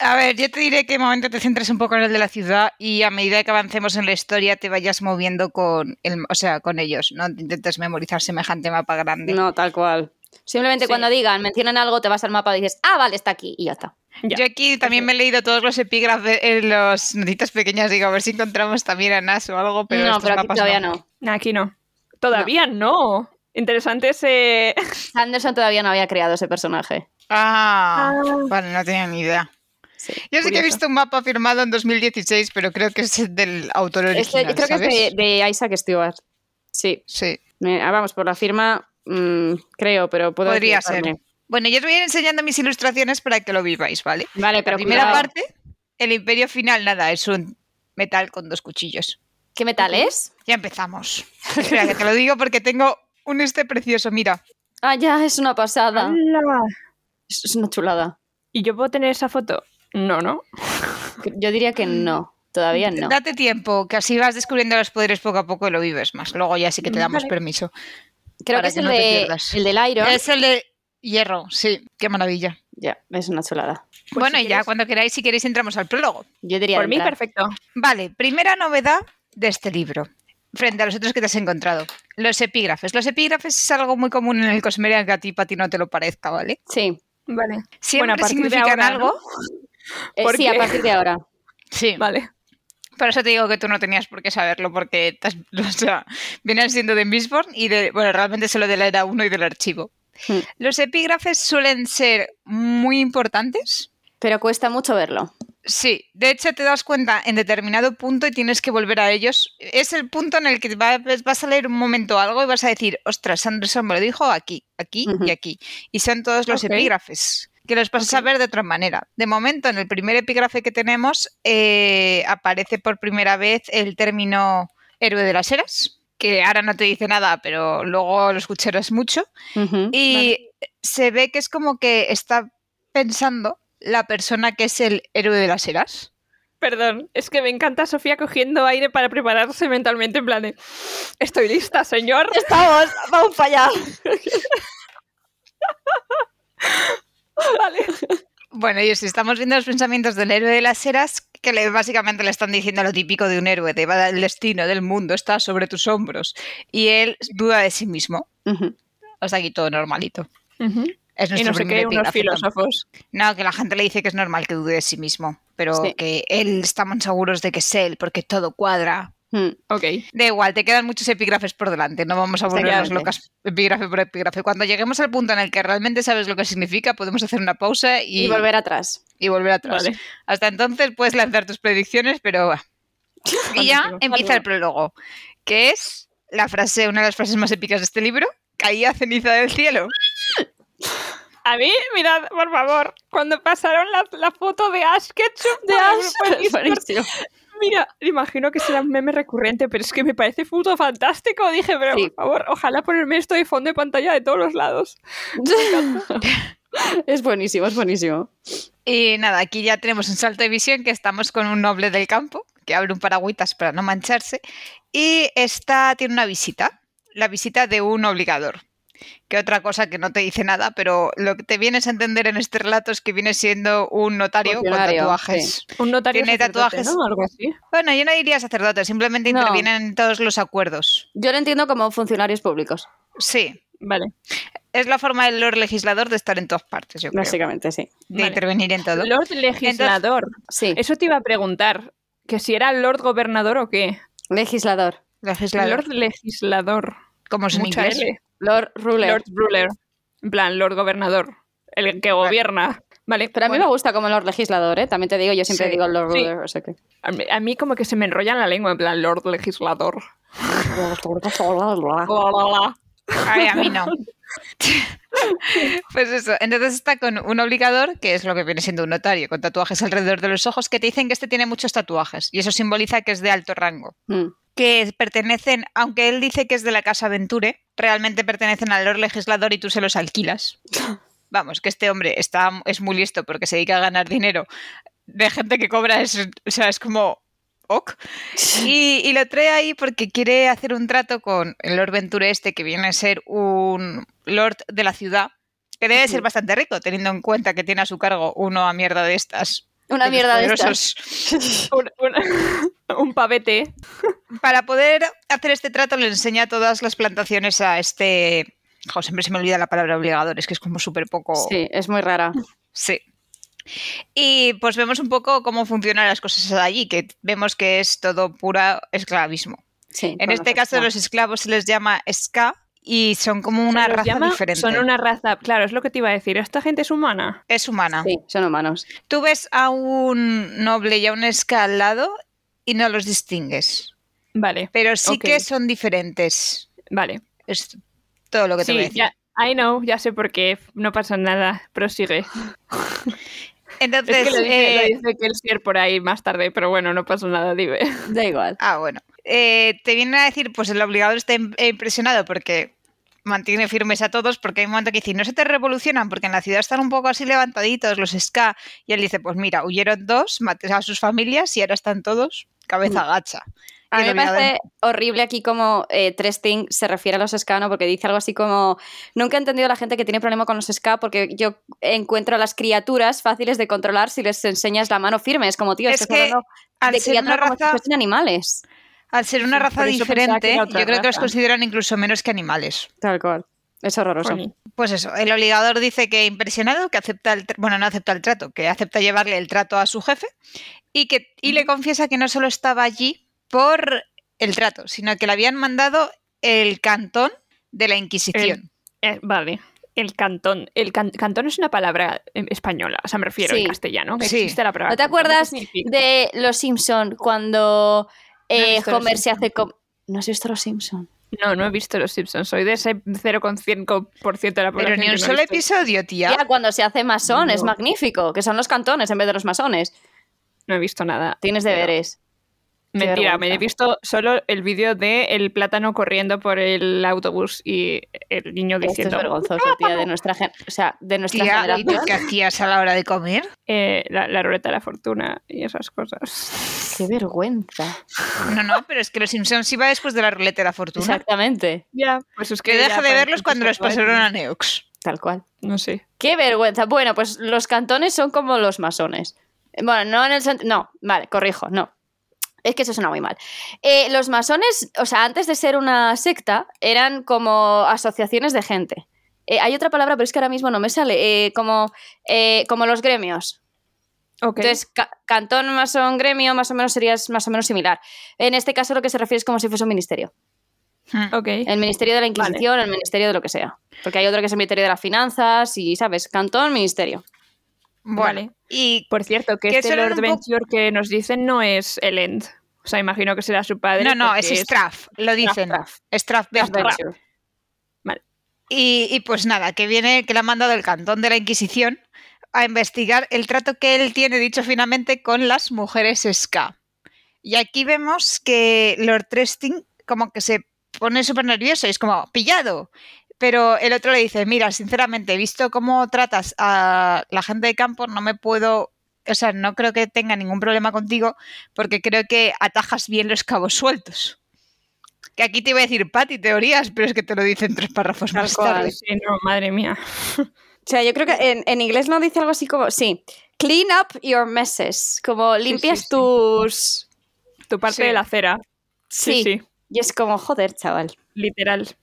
S2: A ver, yo te diré que de momento te centres un poco en el de la ciudad y a medida que avancemos en la historia te vayas moviendo con el, o sea, con ellos. No te intentes memorizar semejante mapa grande.
S3: No, tal cual. Simplemente
S1: Sí.
S3: cuando digan, mencionan algo, te vas al mapa y dices, ah, vale, está aquí, y ya está.
S1: Ya.
S2: Yo aquí también me he leído todos los epígrafes en los notitas pequeñas, digo, a ver si encontramos también a Nas o algo, pero
S3: no,
S2: estos
S3: pero aquí todavía no.
S1: Aquí no. Todavía no. Interesante ese.
S3: Sanderson todavía no había creado ese personaje.
S2: Ah, vale, no tenía ni idea.
S3: Sí.
S2: Yo sí que he visto un mapa firmado en 2016, pero creo que es el del autor
S3: Este-
S2: original,
S3: creo que es de, de Isaac Stewart. Sí.
S2: Sí.
S3: Me- ah, vamos, por la firma, mm, creo, pero puedo
S2: Podría ser. Bueno, yo os voy a ir enseñando mis ilustraciones para que lo viváis, ¿vale?
S3: Vale, pero
S2: la primera
S3: cuidado.
S2: parte, el imperio final, nada, es un metal con dos cuchillos.
S3: ¿Qué metal es?
S2: Ya empezamos. Espera, que te lo digo porque tengo un este precioso, mira.
S3: Ah, ya, es una pasada.
S1: ¡Hala!
S3: Es una chulada.
S1: ¿Y yo puedo tener esa foto? No, ¿no?
S3: Yo diría que no. Todavía no.
S2: Date tiempo, que así vas descubriendo los poderes poco a poco y lo vives más. Luego ya sí que te damos
S1: Vale.
S2: permiso.
S3: Creo
S2: para
S3: que es
S2: que
S3: el,
S2: no
S3: de, el del Iron.
S2: Es el de hierro, sí, qué maravilla.
S3: Ya, es una chulada.
S1: Pues
S2: bueno,
S1: si
S2: y ya cuando queráis, si queréis, entramos al prólogo.
S3: Yo diría
S1: Por mí, perfecto.
S2: Vale, primera novedad de este libro, frente a los otros que te has encontrado. Los epígrafes. Los epígrafes es algo muy común en el Cosmeria, que a ti, Pati, no te lo parezca, ¿vale?
S3: Sí.
S1: Vale.
S2: Siempre
S1: a partir de
S2: significan
S1: ahora,
S2: algo.
S3: Eh,
S1: ¿Por
S3: sí, a partir de ahora.
S2: Sí,
S1: Vale.
S2: por eso te digo que tú no tenías por qué saberlo, porque has- [laughs] o sea, vienen siendo de Mistborn y de, bueno, realmente solo de la era 1 y del archivo.
S3: Hmm.
S2: Los epígrafes suelen ser muy importantes.
S3: Pero cuesta mucho verlo.
S2: Sí, de hecho te das cuenta en determinado punto y tienes que volver a ellos. Es el punto en el que va- vas a leer un momento algo y vas a decir, ostras, Sanderson me lo dijo aquí, aquí y aquí. Y son todos los epígrafes, que los vas a ver de otra manera. De momento, en el primer epígrafe que tenemos, eh, aparece por primera vez el término héroe de las eras, que ahora no te dice nada, pero luego lo escucharás mucho. Y se ve que es como que está pensando la persona que es el héroe de las eras.
S1: Perdón, es que me encanta Sofía cogiendo aire para prepararse mentalmente en plan de... Estoy lista, señor.
S3: Estamos, vamos para allá.
S1: Vale.
S2: Bueno, y si estamos viendo los pensamientos del héroe de las eras, que le, básicamente le están diciendo lo típico de un héroe, de "Va, el destino del mundo está sobre tus hombros. Y él duda de sí mismo.
S3: Ujú.
S2: Hasta aquí todo normalito. Es
S1: Y
S2: nuestro
S1: no sé
S2: primer
S1: qué, unos filósofos.
S2: No, que la gente le dice que es normal que dude de sí mismo, pero
S3: Sí.
S2: que él estamos seguros de que es él, porque todo cuadra.
S3: Mm.
S1: Ok.
S2: Da igual, te quedan muchos epígrafes por delante, no vamos a volvernos locas epígrafe por epígrafe. Cuando lleguemos al punto en el que realmente sabes lo que significa, podemos hacer una pausa y,
S3: Y volver atrás.
S2: y volver atrás.
S1: Vale.
S2: Hasta entonces puedes lanzar tus predicciones, pero... va. [laughs] y ya empieza el prólogo, que es la frase, una de las frases más épicas de este libro, caía ceniza del cielo. [laughs]
S1: A mí, mirad, por favor, cuando pasaron la, la foto de Ash Ketchum
S3: De
S1: por
S3: Ash, buenísimo.
S1: Mira, imagino que será un meme recurrente, pero es que me parece puto fantástico. Dije, pero
S3: Sí.
S1: por favor, ojalá ponerme esto de fondo de pantalla de todos los lados. [laughs]
S3: es buenísimo, es buenísimo.
S2: Y nada, aquí ya tenemos un salto de visión que estamos con un noble del campo que abre un paragüitas para no mancharse y esta tiene una visita, la visita de un obligador. Que otra cosa que no te dice nada, pero lo que te vienes a entender en este relato es que viene siendo un notario con tatuajes.
S1: Un notario
S2: Tiene tatuajes.
S1: ¿no? Algo así.
S2: Bueno, yo no diría sacerdote, simplemente
S3: No.
S2: intervienen en todos los acuerdos.
S3: Yo lo entiendo como funcionarios públicos,
S2: Sí,
S1: Vale.
S2: es la forma del Lord Legislador de estar en todas partes, yo creo.
S3: básicamente, sí.
S2: De
S1: Vale.
S2: intervenir en todo.
S1: Lord Legislador.
S3: Sí,
S1: Eso te iba a preguntar. Que si era Lord Gobernador o qué.
S3: legislador.
S2: Legislador.
S1: Lord Legislador.
S2: como es en
S1: Mucha
S2: inglés.
S1: L.
S3: Lord Ruler.
S1: Lord Ruler. En plan, Lord Gobernador. El que gobierna. Vale.
S3: Pero a mí
S1: bueno,
S3: me gusta como Lord Legislador, ¿eh? También te digo, yo siempre
S2: Sí.
S3: digo Lord
S1: Sí.
S3: Ruler, o sea que...
S1: a mí, a mí como que se me enrolla en la lengua, en plan, Lord Legislador. [laughs]
S2: Ay, a mí no. pues eso, entonces está con un obligador, que es lo que viene siendo un notario, con tatuajes alrededor de los ojos, que te dicen que este tiene muchos tatuajes, y eso simboliza que es de alto rango.
S3: Mm.
S2: Que pertenecen, aunque él dice que es de la casa Venture, realmente pertenecen al Lord Legislador y tú se los alquilas. [laughs] Vamos, que este hombre está, es muy listo porque se dedica a ganar dinero de gente que cobra, es, o sea, es como... Ok. [laughs] Y, y lo trae ahí porque quiere hacer un trato con el Lord Venture este, que viene a ser un Lord de la ciudad, que debe ser bastante rico, teniendo en cuenta que tiene a su cargo uno a mierda de estas.
S3: Una
S2: de
S3: mierda de estas.
S1: un, un- [laughs] un pavete.
S2: Para poder hacer este trato le enseña todas las plantaciones a este... Jo, siempre se me olvida la palabra obligador, es que es como súper poco...
S3: Sí, es muy rara.
S2: Sí. Y pues vemos un poco cómo funcionan las cosas allí, que vemos que es todo pura esclavismo.
S3: Sí,
S2: En este caso
S3: extra.
S2: los esclavos se les llama ska y son como una raza
S1: llama-
S2: diferente.
S1: Son una raza. Claro, es lo que te iba a decir. ¿Esta gente es humana?
S2: Es humana.
S3: Sí, son humanos.
S2: Tú ves a un noble y a un ska al lado y no los distingues,
S1: Vale,
S2: pero sí que son diferentes.
S1: vale.
S2: Es todo lo que te voy a
S1: Sí,
S2: decir.
S1: ya. I know, ya sé por qué. No pasa nada. Prosigue.
S2: Entonces, [laughs]
S1: Es que lo dice,
S2: eh,
S1: lo dice Kelsier por ahí más tarde, pero bueno, no pasa nada, dime.
S3: Da igual.
S2: Ah, bueno. Eh, te vienen a decir, pues el obligador está im- impresionado porque mantiene firmes a todos, porque hay un momento que dice, no se te revolucionan, porque en la ciudad están un poco así levantaditos los ska. Y él dice, pues mira, huyeron dos, maté a sus familias y ahora están todos cabeza gacha.
S3: A mí me parece horrible aquí como eh, Tresting se refiere a los ska, ¿no? Porque dice algo así como nunca he entendido a la gente que tiene problema con los ska porque yo encuentro a las criaturas fáciles de controlar si les enseñas la mano firme. Es como, tío,
S2: Es que al
S3: de
S2: ser una
S3: como si
S2: raza,
S3: fuesen animales.
S2: Al ser una
S1: Sí,
S2: raza diferente, yo creo que los consideran incluso menos que animales.
S3: Tal cual. Es horroroso.
S1: Funny.
S2: Pues eso, el obligador dice que impresionado, que acepta el, bueno, no acepta el trato, que acepta llevarle el trato a su jefe y que y le confiesa que no solo estaba allí por el trato, sino que le habían mandado el cantón de la Inquisición.
S1: Eh, vale. El cantón. El can- cantón es una palabra eh, española, o sea, me refiero
S3: Sí.
S1: en castellano. Que
S2: Sí.
S1: existe la palabra
S3: ¿No te
S1: cantón. ¿Qué
S3: acuerdas de Los Simpson cuando eh,
S1: Los
S3: Homer se hace com- ¿No has visto Los Simpson?
S1: No, no he visto Los Simpsons. Soy de ese 0,5% de la población.
S2: Pero ni un
S1: no
S2: solo
S1: visto.
S2: episodio, tía.
S3: Ya, cuando se hace masón, es
S1: No.
S3: magnífico, que son los cantones en vez de los masones.
S1: No he visto nada.
S3: Tienes
S1: Pero-
S3: deberes.
S1: Mentira, me he visto solo el vídeo de el plátano corriendo por el autobús y el niño
S3: Esto es
S1: diciendo
S3: vergonzoso, tía, de nuestra, gen- o sea, de nuestra
S2: Tía, ¿y
S3: generación.
S2: tú qué hacías a la hora de comer?
S1: eh, la, la ruleta de la fortuna y esas cosas.
S3: Qué vergüenza.
S2: No, no, pero es que los Simpsons iba después de la ruleta de la fortuna.
S3: Exactamente,
S1: Ya, pues es
S2: Que
S1: ya
S2: deja de verlos cuando los pasaron a Neox.
S3: tal cual.
S1: No sé.
S3: Qué vergüenza. Bueno, pues los cantones son como los masones. Bueno, no en el sentido. No, vale, corrijo, no. Es que eso suena muy mal. Eh, los masones, o sea, antes de ser una secta, eran como asociaciones de gente. Eh, hay otra palabra, pero es que ahora mismo no me sale. eh, como, eh, como los gremios.
S1: Ok.
S3: Entonces, ca- cantón, masón, gremio, más o menos sería más o menos similar. En este caso, lo que se refiere es como si fuese un ministerio.
S1: ok.
S3: El ministerio de la Inquisición, el ministerio de lo que sea. Porque hay otro que es el ministerio de las finanzas y, ¿sabes? Cantón, ministerio.
S1: Vale.
S2: Y
S1: Por cierto, que,
S2: que
S1: este Lord
S2: poco-
S1: Venture que nos dicen no es el End. O sea, imagino que será su padre.
S2: No, no, es Straff, lo dicen.
S1: Straff.
S2: Straff Ventura.
S3: Adventure.
S2: Y, y pues nada, que viene, que le han mandado el cantón de la Inquisición a investigar el trato que él tiene, dicho finalmente, con las mujeres ska. Y aquí vemos que Lord Tresting como que se pone súper nervioso y es como, pillado. Pero el otro le dice, mira, sinceramente, visto cómo tratas a la gente de campo, no me puedo, o sea, no creo que tenga ningún problema contigo porque creo que atajas bien los cabos sueltos. Que aquí te iba a decir, Pati, teorías, pero es que te lo dicen tres párrafos
S3: Tal
S2: más
S3: cual.
S2: tarde.
S1: Sí, no, madre mía.
S3: O sea, yo creo que en, en inglés no dice algo así como, sí, clean up your messes, como limpias
S1: sí.
S3: tus...
S1: Tu parte
S2: Sí.
S1: de la acera.
S3: Sí.
S1: Sí, sí,
S3: Y es como, joder, chaval.
S1: literal.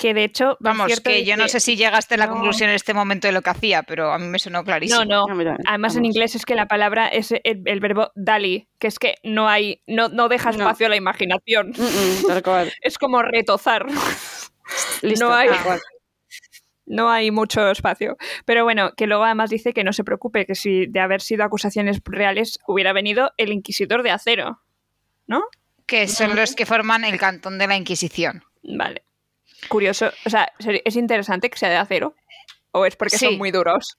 S1: Que de hecho,
S2: Vamos,
S1: cierto,
S2: que yo no sé si llegaste a la
S1: no.
S2: conclusión en este momento de lo que hacía, pero a mí me sonó clarísimo.
S1: No, no. Además, en inglés es que la palabra es el, el verbo dali, que es que no hay, no, no deja
S3: No.
S1: espacio a la imaginación.
S3: Mm, mm, tal cual. [laughs]
S1: Es como retozar. [laughs]
S3: Listo,
S1: No hay-
S3: tal cual.
S1: No hay mucho espacio. Pero bueno, que luego además dice que no se preocupe, que si de haber sido acusaciones reales hubiera venido el inquisidor de acero. ¿No?
S2: Que son los que forman el cantón de la Inquisición.
S1: Vale. Curioso. O sea, es interesante que sea de acero. ¿O es porque
S2: Sí.
S1: son muy duros?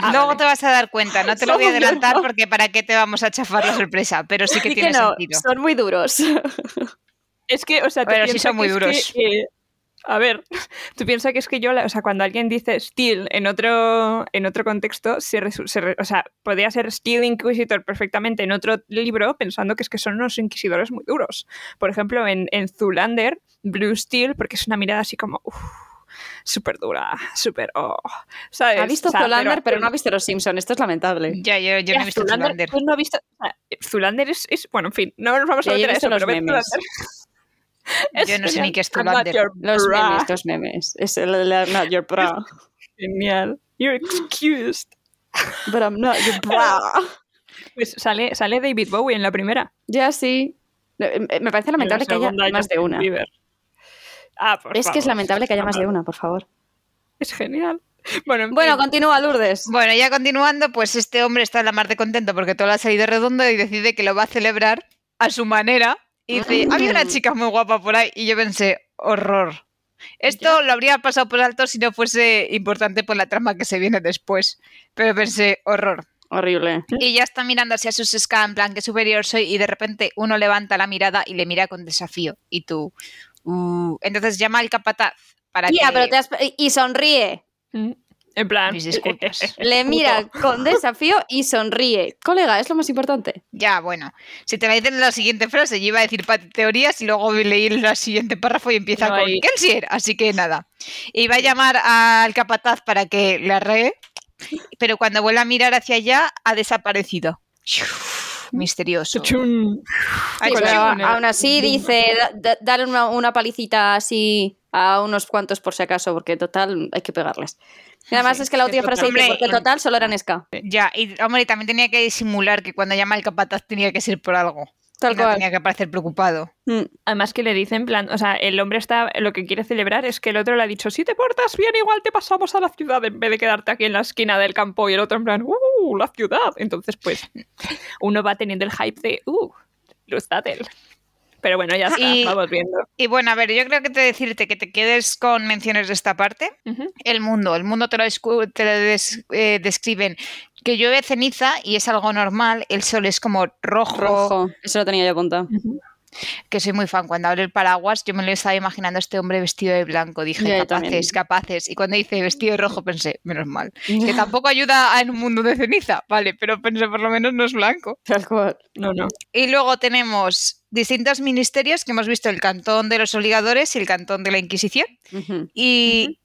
S1: Ah,
S2: Luego
S1: vale.
S2: te vas a dar cuenta, no te lo voy a adelantar
S3: duros.
S2: porque para qué te vamos a chafar la sorpresa, pero sí que tiene
S3: no,
S2: sentido.
S3: son muy duros.
S1: Es que, o sea, tú
S2: Pero sí son muy duros.
S1: que, eh, a ver, [laughs] tú piensas que es que yo, la- o sea, cuando alguien dice steal en otro, en otro contexto, se, resu- se re- o sea, podría ser Steel Inquisitor perfectamente en otro libro, pensando que es que son unos inquisidores muy duros. Por ejemplo, en, en Zulander, Blue Steel, porque es una mirada así como, uff, súper dura, súper, oh, ¿sabes?
S3: Ha visto
S1: O sea,
S3: Zolander, pero no ha visto Los Simpsons. Esto es lamentable.
S2: Ya, yo, yo no he visto
S1: Zoolander. tú no has visto, o sea, Zulander es, es- bueno, en fin, no nos vamos a meter a
S3: visto
S1: eso,
S3: los
S1: pero
S3: memes. [laughs]
S2: Yo no sé ni qué es
S1: your
S3: Los
S1: bra.
S3: memes, los memes. Es el, el- el- not your bra. [laughs]
S1: Genial. You're excused.
S3: But I'm not your bra. [laughs]
S1: Pues sale, sale David Bowie en la primera.
S3: Ya sí. Eh, Me parece lamentable
S1: En
S3: que haya más de una.
S1: Ah, por
S3: Es que es lamentable que haya más de una, por favor.
S1: Es genial. Bueno, en
S3: Bueno,
S1: fin.
S3: continúa, Lourdes.
S2: Bueno, ya continuando, pues este hombre está en la mar de contento porque todo le ha salido redondo y decide que lo va a celebrar a su manera. Y dice, había una chica muy guapa por ahí y yo pensé, horror. Esto lo habría pasado por alto si no fuese importante por la trama que se viene después. Pero pensé, horror.
S3: Horrible.
S2: Y ya está mirando hacia sus ska en plan que superior soy y de repente uno levanta la mirada y le mira con desafío. Y tú, uh, entonces llama al capataz para
S3: Tía,
S2: que...
S3: pero te has... Y sonríe.
S1: En plan.
S2: Mis disculpas. [laughs]
S3: Le mira con desafío y sonríe. Colega, es lo más importante.
S2: Ya, bueno, si te la dicen en la siguiente frase, yo iba a decir teorías y luego leí el siguiente párrafo y empieza
S1: No
S2: con
S1: hay-
S2: Kelsier, así que nada. Va a llamar al capataz para que le arree, pero cuando vuelve a mirar hacia allá, ha desaparecido. Misterioso. Ay,
S3: Pero
S1: la-
S3: aún así dice, da- dale una, una palicita así a unos cuantos por si acaso, porque total hay que pegarles. Y además
S2: Sí,
S3: es que la última frase dice,
S2: total.
S3: porque total solo eran ska.
S2: Ya, y hombre, también tenía que disimular que cuando llama al capataz tenía que ser por algo.
S3: Tal
S2: no
S3: cual.
S2: tenía que parecer preocupado.
S3: Mm.
S1: Además que le dice en plan, o sea, el hombre está, lo que quiere celebrar es que el otro le ha dicho, si te portas bien, igual te pasamos a la ciudad en vez de quedarte aquí en la esquina del campo y el otro en plan, uh, la ciudad. Entonces, pues, [laughs] uno va teniendo el hype de, uh, Luz Tatel. Pero bueno, ya está,
S2: Y-
S1: vamos viendo.
S2: Y bueno, a ver, yo creo que te decirte que te quedes con menciones de esta parte. El mundo, el mundo te lo, te lo des- eh, describen que llueve ceniza y es algo normal, el sol es como rojo,
S3: Rojo. Eso lo tenía yo apuntado.
S2: Que soy muy fan. Cuando abre el paraguas, yo me lo estaba imaginando a este hombre vestido de blanco. Dije, capaces,
S3: también.
S2: capaces. Y cuando dice vestido de rojo, pensé, menos mal. [laughs] Que tampoco ayuda en un mundo de ceniza, vale, pero pensé, por lo menos no es blanco.
S3: Tal cual.
S1: No, no.
S2: Y luego tenemos distintos ministerios que hemos visto, el cantón de los obligadores y el cantón de la Inquisición. Y,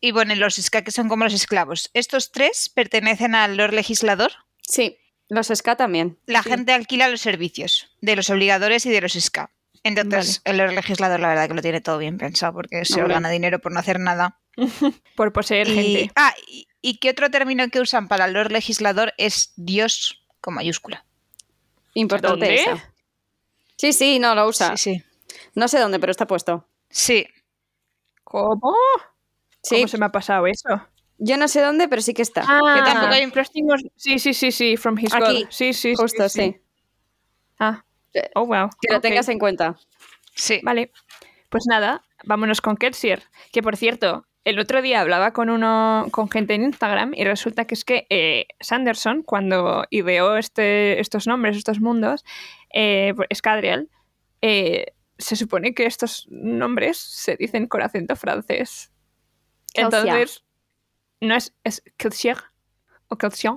S2: y bueno, los que son como los esclavos. Estos tres pertenecen al Lord Legislador.
S3: Sí, los ska también.
S2: La gente alquila los servicios de los obligadores y de los ska. Entonces, el Lord Legislador, la verdad que lo tiene todo bien pensado porque se
S3: Hombre.
S2: gana dinero por no hacer nada. [laughs]
S1: Por poseer
S2: Y,
S1: gente.
S2: ah, y, y qué otro término que usan para el Lord Legislador es Dios con mayúscula.
S3: Importante. Sí, sí, no lo usa.
S2: Sí, sí.
S3: No sé dónde, pero está puesto.
S2: Sí,
S1: ¿Cómo?
S3: Sí,
S1: ¿Cómo se me ha pasado eso?
S3: Yo no sé dónde, pero sí que está.
S1: Ah,
S2: tampoco hay
S1: was- Sí, sí, sí, sí, from his
S3: Aquí,
S1: God. Sí, sí,
S3: Justo, sí.
S1: Ah, Oh, wow.
S3: Que lo tengas en cuenta.
S2: Sí.
S1: Vale. Pues nada, vámonos con Kelsier. Que por cierto, el otro día hablaba con uno, con gente en Instagram y resulta que es que eh, Sanderson, cuando ideó este, estos nombres, estos mundos, eh, Scadrial, eh, se supone que estos nombres se dicen con acento francés. Entonces, no es, es Kelsier o Kelsier.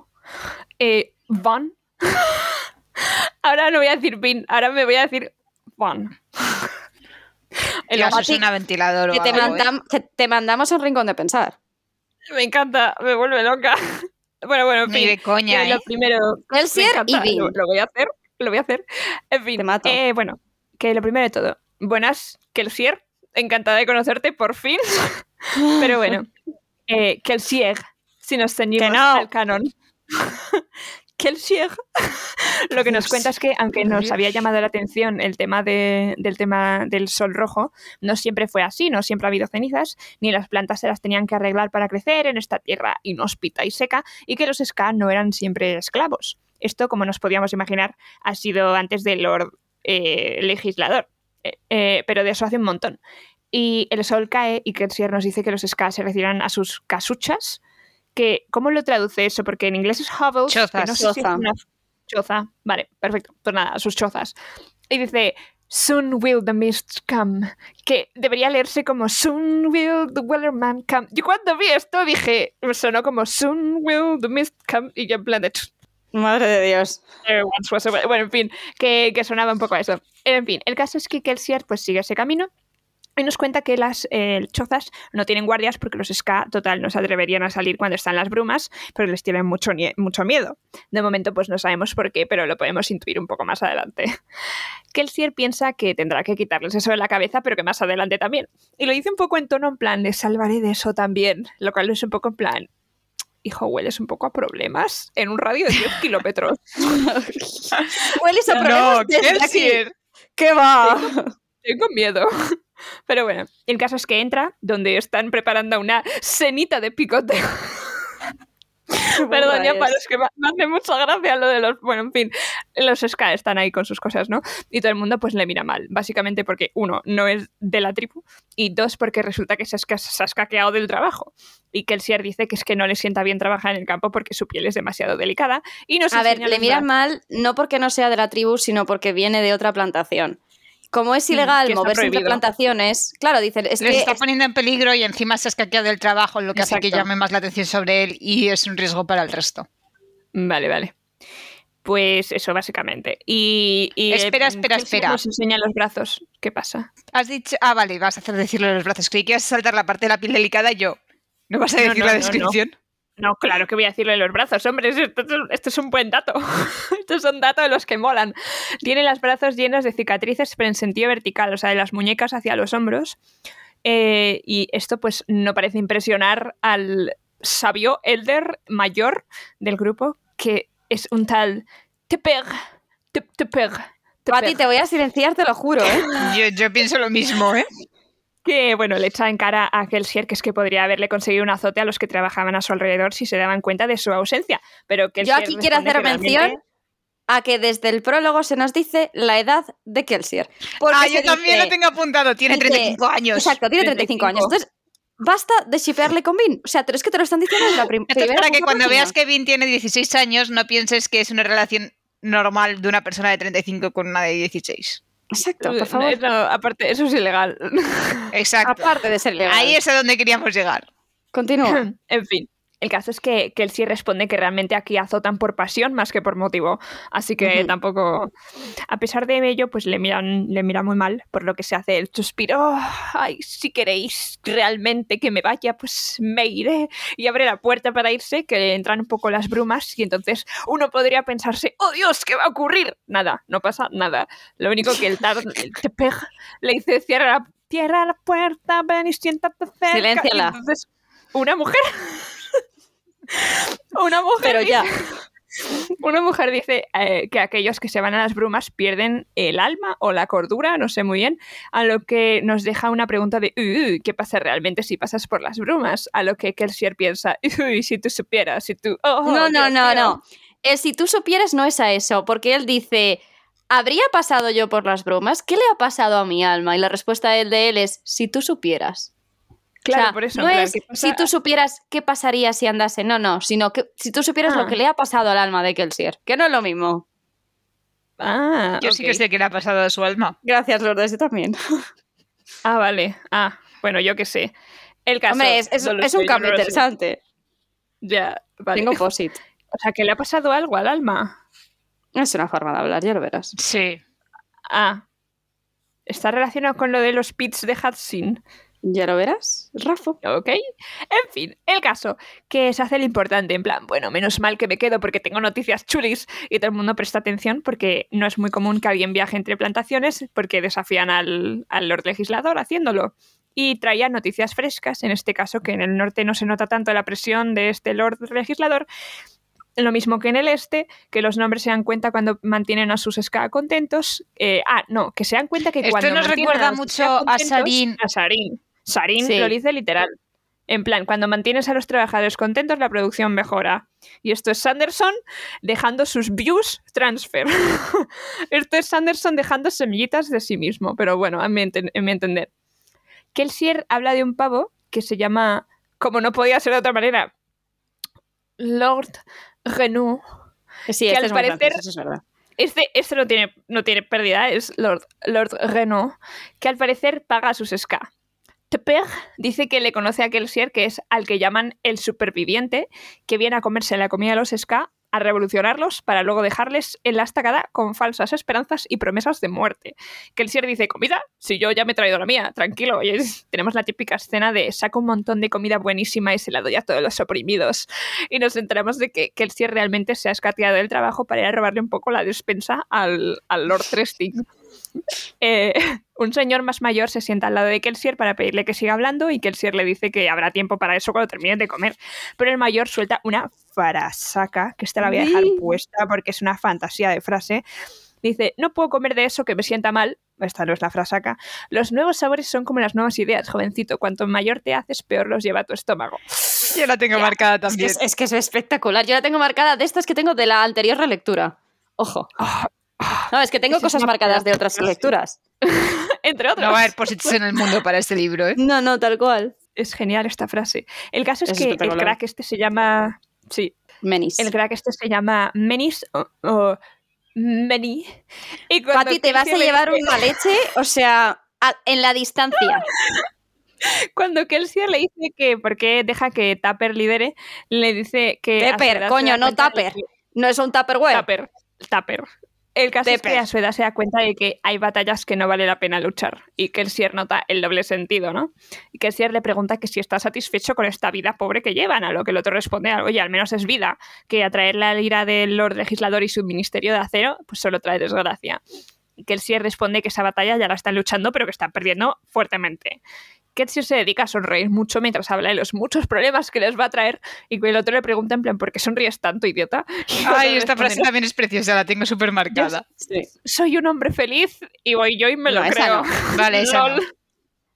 S1: Eh, Van. [laughs] ahora no voy a decir Vin, ahora me voy a decir Van. [laughs] El
S2: Dios,
S3: a
S2: es una ventilador o
S3: Que te,
S2: algo, ¿eh?
S3: mandam- que te mandamos a un rincón de pensar.
S1: Me encanta, me vuelve loca. [laughs] Bueno, bueno, en
S2: Ni
S1: fin.
S2: de coña,
S1: lo
S2: ¿eh?
S1: primero. me
S3: Kelsier y Vin.
S1: Lo, lo voy a hacer, lo voy a hacer. En fin.
S3: Te mato.
S1: eh, bueno, que lo primero de todo. Buenas, Kelsier. Encantada de conocerte, por fin. Pero bueno, eh, Kelsier, si nos ceñimos
S2: no.
S1: al canon. [laughs] Kelsier [laughs] lo que nos cuenta es que aunque nos había llamado la atención el tema de- del tema del sol rojo, no siempre fue así, no siempre ha habido cenizas, ni las plantas se las tenían que arreglar para crecer en esta tierra inhóspita y seca, y que los Ska no eran siempre esclavos. Esto, como nos podíamos imaginar, ha sido antes del Lord eh, legislador, Eh, eh, pero de eso hace un montón. Y el sol cae y Kelsier nos dice que los Ska se retiran a sus casuchas, que ¿cómo lo traduce eso? Porque en inglés es hovels,
S2: Chozas.
S1: no sé si es
S3: Choza.
S1: una choza. Vale, perfecto. Pues nada, a sus chozas. Y dice, Soon will the mist come. Que debería leerse como Soon will the wellerman come. Yo cuando vi esto dije, me sonó como Soon will the mist come. Y yo en plan de... "Ch,
S3: Madre de Dios.
S1: eh, once was a we-". Bueno, en fin, que, que sonaba un poco a eso. En fin, el caso es que Kelsier pues sigue ese camino y nos cuenta que las eh, chozas no tienen guardias porque los ska, total, no se atreverían a salir cuando están las brumas, pero les tienen mucho, mucho miedo. De momento, pues no sabemos por qué, pero lo podemos intuir un poco más adelante. [laughs] Kelsier piensa que tendrá que quitarles eso de la cabeza, pero que más adelante también. Y lo dice un poco en tono en plan, les salvaré de eso también, lo cual es un poco en plan, hijo, hueles un poco a problemas en un radio de 10 kilómetros. [laughs]
S3: Hueles a
S2: No,
S3: problemas desde aquí.
S2: Kelsier.
S3: ¿Qué va?
S1: Tengo miedo. Pero bueno, el caso es que entra donde están preparando una cenita de picote. [laughs] Perdón, ya para, es que me hace mucha gracia lo de los... Bueno, en fin, los Ska están ahí con sus cosas, ¿no? Y todo el mundo pues le mira mal, básicamente porque, uno, no es de la tribu, y dos, porque resulta que se, ha escaqueado del trabajo. Y que el Sier dice que es que no le sienta bien trabajar en el campo porque su piel es demasiado delicada y no
S3: A ver, le
S1: los
S3: miran mal no porque no sea de la tribu, sino porque viene de otra plantación. Como es ilegal
S1: Mm, que está
S3: moverse entre plantaciones, claro, dicen, es
S2: Les
S3: que
S2: está poniendo en peligro y encima se ha escaqueado del trabajo, lo que hace que llame más la atención sobre él y es un riesgo para el resto.
S1: Vale, vale. Pues eso, básicamente. Y, y
S2: Espera,
S1: eh,
S2: espera,
S1: Kelsier
S2: espera.
S1: Nos enseña los brazos. ¿Qué pasa?
S2: Has dicho. Ah, vale, vas a hacer decirlo de los brazos. Creí que ibas a saltar la parte de la piel delicada y yo. ¿No vas a decir
S1: no,
S2: la
S1: no,
S2: descripción?
S1: No, claro que voy a decirle los brazos, hombre. Esto, esto- esto es un buen dato. [laughs] Estos son datos de los que molan. Tiene los brazos llenos de cicatrices, pero en sentido vertical, o sea, de las muñecas hacia los hombros. Eh, y esto, pues, no parece impresionar al sabio elder mayor del grupo, que es un tal Teper. Tep- Teper.
S3: Pati, te voy a silenciar, te lo juro, ¿eh?
S2: Yo, yo pienso lo mismo, ¿eh?
S1: Que bueno, le echa en cara a Kelsier que es que podría haberle conseguido un azote a los que trabajaban a su alrededor si se daban cuenta de su ausencia. Pero
S3: Yo
S1: Kelsier
S3: aquí quiero hacer mención
S1: realmente-
S3: a que desde el prólogo se nos dice la edad de Kelsier.
S2: Ah, yo también
S3: dice-
S2: lo tengo apuntado. Tiene
S3: dice-
S2: 35 años.
S3: Exacto, tiene 35 años.
S1: 35.
S3: Entonces, basta de shipearle con Vin. O sea, pero es que te lo están diciendo desde la prim-
S2: Esto es
S3: primera
S2: para que cuando veas que Vin tiene 16 años no pienses que es una relación normal de una persona de 35 con una de 16.
S3: Exacto, por favor.
S1: Eh, No, aparte, eso es ilegal.
S2: Exacto.
S3: Aparte de ser legal.
S2: Ahí es a donde queríamos llegar.
S3: Continúa. [laughs]
S1: en fin. El caso es que, que él sí responde que realmente aquí azotan por pasión más que por motivo. Así que tampoco. A pesar de ello, pues le miran, le mira muy mal, por lo que se hace el suspiro. "Oh, Ay, si queréis realmente que me vaya, pues me iré. Y abre la puerta para irse, que entran un poco las brumas, y entonces uno podría pensarse, ¡Oh Dios, qué va a ocurrir! Nada, no pasa nada. Lo único que el Tar el [laughs] Tepeg le dice, cierra la, cierra la puerta, ven y siéntate cerca. Y
S3: Silénciala.
S1: entonces, una mujer. Una mujer.
S3: Pero
S1: dice-
S3: ya.
S1: una mujer dice eh, que aquellos que se van a las brumas pierden el alma o la cordura, no sé muy bien, a lo que nos deja una pregunta de "Uh, ¿qué pasa realmente si pasas por las brumas? A lo que Kelsier piensa, "Uy, si tú supieras, si tú... oh,
S3: No, no, no,
S1: mío".
S3: no. El si tú supieras no es a eso, porque él dice, ¿habría pasado yo por las bromas? ¿Qué le ha pasado a mi alma? Y la respuesta de él es, si tú supieras.
S1: Claro,
S3: O sea,
S1: por eso.
S3: No es si tú supieras qué pasaría si andase, no, no, sino que si tú supieras
S1: Ah.
S3: lo que le ha pasado al alma de Kelsier, que no es lo mismo.
S1: Ah,
S2: Yo sí que sé qué le ha pasado a su alma.
S3: Gracias, Lourdes, yo también. [laughs]
S1: Ah, vale. Ah, bueno, yo qué sé. El caso.
S3: Hombre, es, es-
S1: no
S3: es
S1: sé,
S3: un cambio
S1: no
S3: interesante.
S1: Ya, vale.
S3: Tengo posit. [laughs]
S1: O sea, que le ha pasado algo al alma.
S3: Es una forma de hablar, ya lo verás.
S2: Sí.
S1: Ah. Está relacionado con lo de los pits de Hudson.
S3: Ya lo verás, Rafa.
S1: ¿Ok? En fin, el caso, que se hace el importante, en plan, bueno, menos mal que me quedo porque tengo noticias chulis y todo el mundo presta atención porque no es muy común que alguien viaje entre plantaciones porque desafían al, al Lord Legislador haciéndolo. Y traía noticias frescas, en este caso que en el norte no se nota tanto la presión de este Lord Legislador, lo mismo que en el este, que los nombres se dan cuenta cuando mantienen a sus ska contentos. Eh, ah, no, que se dan cuenta que
S2: Esto
S1: cuando
S2: nos
S1: mantienen
S2: recuerda
S1: a
S2: mucho a Sarin.
S1: A Sarin. Sarin
S3: Sí.
S1: lo dice literal. En plan, cuando mantienes a los trabajadores contentos, la producción mejora. Y esto es Sanderson dejando sus views transfer. [laughs] esto es Sanderson dejando semillitas de sí mismo, pero bueno, a mi, enten- en mi entender. Kelsier habla de un pavo que se llama, como no podía ser de otra manera, Lord Renault.
S3: Sí,
S1: Que
S3: este
S1: al
S3: es
S1: parecer-
S3: francés, eso es verdad.
S1: Este, este no, tiene, no tiene pérdida, es Lord, Lord Renault, que al parecer paga a sus ska. Tepper dice que le conoce a Kelsier, que es al que llaman el superviviente, que viene a comerse la comida de los ska, a revolucionarlos para luego dejarles en la estacada con falsas esperanzas y promesas de muerte. Kelsier dice, ¿comida? Si yo ya me he traído la mía, tranquilo. Y es- tenemos la típica escena de saco un montón de comida buenísima y se la doy a todos los oprimidos y nos enteramos de que Kelsier realmente se ha escateado del trabajo para ir a robarle un poco la despensa al, al Lord Tresting. [laughs] Eh, un señor más mayor se sienta al lado de Kelsier para pedirle que siga hablando y Kelsier le dice que habrá tiempo para eso cuando terminen de comer. Pero el mayor suelta una farasaca, que esta la voy a dejar puesta porque es una fantasía de frase. Dice, no puedo comer de eso que me sienta mal. Esta no es la frasaca. Los nuevos sabores son como las nuevas ideas, jovencito. Cuanto mayor te haces, peor los lleva tu estómago.
S2: Yo la tengo
S1: Ya,
S2: marcada
S3: Es que
S2: también.
S3: es, es que es espectacular. Yo la tengo marcada de estas que tengo de la anterior relectura. Ojo.
S1: Ah,
S3: No, es que tengo cosas marcadas de otras lecturas. [laughs]
S1: Entre otros.
S2: No va a haber posits en el mundo para este libro, ¿eh?
S3: No, no, tal cual.
S1: Es genial esta frase. El caso es,
S3: Es
S1: que el crack este se llama. Sí,
S3: Menis.
S1: el crack este se llama Menis o, o Meni. Y cuando
S3: Pati, te vas a llevar
S1: dice-
S3: una leche, o sea, a- en la distancia. [laughs]
S1: Cuando Kelsier le dice que por qué deja que Tapper lidere, le dice que.
S3: Tepper, coño, no Tupper.
S1: que-
S3: No es un Tupperware.
S1: Tapper. Tapper. El caso es
S3: Tepper.
S1: que a su edad se da cuenta de que hay batallas que no vale la pena luchar y que el Sier nota el doble sentido, ¿no? Y que el Sier le pregunta que si está satisfecho con esta vida pobre que llevan, a lo que el otro responde, oye, al menos es vida, que atraer la ira del Lord Legislador y su Ministerio de Acero, pues solo trae desgracia. Y que el Sier responde que esa batalla ya la están luchando, pero que están perdiendo fuertemente. Sier se dedica a sonreír mucho mientras habla de los muchos problemas que les va a traer y que el otro le pregunta en plan, ¿por qué sonríes tanto, idiota? [laughs]
S2: Ay, esta frase también es preciosa, la tengo súper marcada.
S1: soy un hombre feliz y voy yo y me
S3: No,
S1: lo creo.
S3: no.
S2: Vale, esa no. [laughs]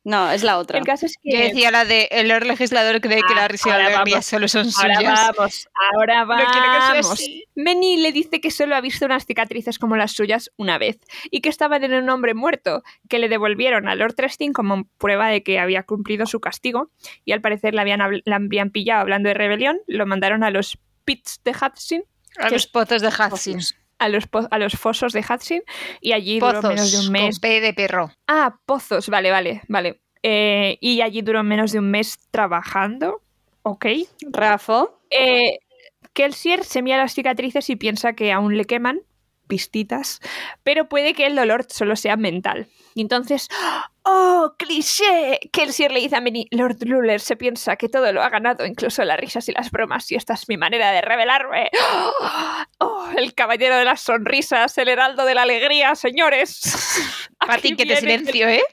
S3: No, es la otra.
S1: El caso es que
S2: Yo decía la de el Lord Legislador cree que
S1: Ah,
S2: la risa y la
S1: ahora
S2: alegría
S1: vamos.
S2: solo son
S1: ahora
S2: suyas.
S1: vamos, ahora
S2: que sea
S1: vamos. Meni le dice que solo ha visto unas cicatrices como las suyas una vez y que estaban en un hombre muerto, que le devolvieron a Lord Trestin como prueba de que había cumplido su castigo y al parecer la habían, la habían pillado hablando de rebelión, lo mandaron a los pits de Hudson,
S2: A los pozos de Hudson.
S1: A los, a los fosos de Hudson y allí duró menos de
S2: Pozos,
S1: un
S2: con
S1: mes
S2: P de perro.
S1: Ah, pozos, vale, vale, vale. Eh, y allí duró menos de un mes trabajando. Ok.
S3: Rafa.
S1: Eh, Kelsier se mira las cicatrices y piensa que aún le queman pistitas, pero puede que el dolor solo sea mental. Y entonces, ¡oh, cliché! Kelsier le dice a Mini, Lord Luller se piensa que todo lo ha ganado, incluso las risas y las bromas, y esta es mi manera de revelarme. ¡Oh, el caballero de las sonrisas, el heraldo de la alegría, señores!
S2: Pati, que te silencio, ¿eh?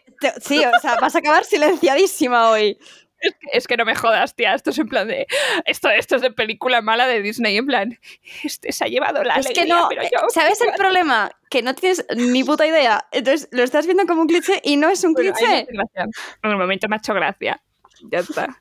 S3: Sí, o sea, vas a acabar silenciadísima hoy.
S1: Es [laughs] que, es que no me jodas, tía. Esto es en plan de. Esto, esto es de película mala de Disney. En plan. Este se ha llevado la
S3: es que
S1: alegría,
S3: no,
S1: pero
S3: eh,
S1: yo. [laughs]
S3: ¿sabes el problema? Que no tienes ni puta idea. Entonces lo estás viendo como un cliché y no es un
S1: Bueno,
S3: cliché.
S1: En el momento me ha hecho gracia. Ya está.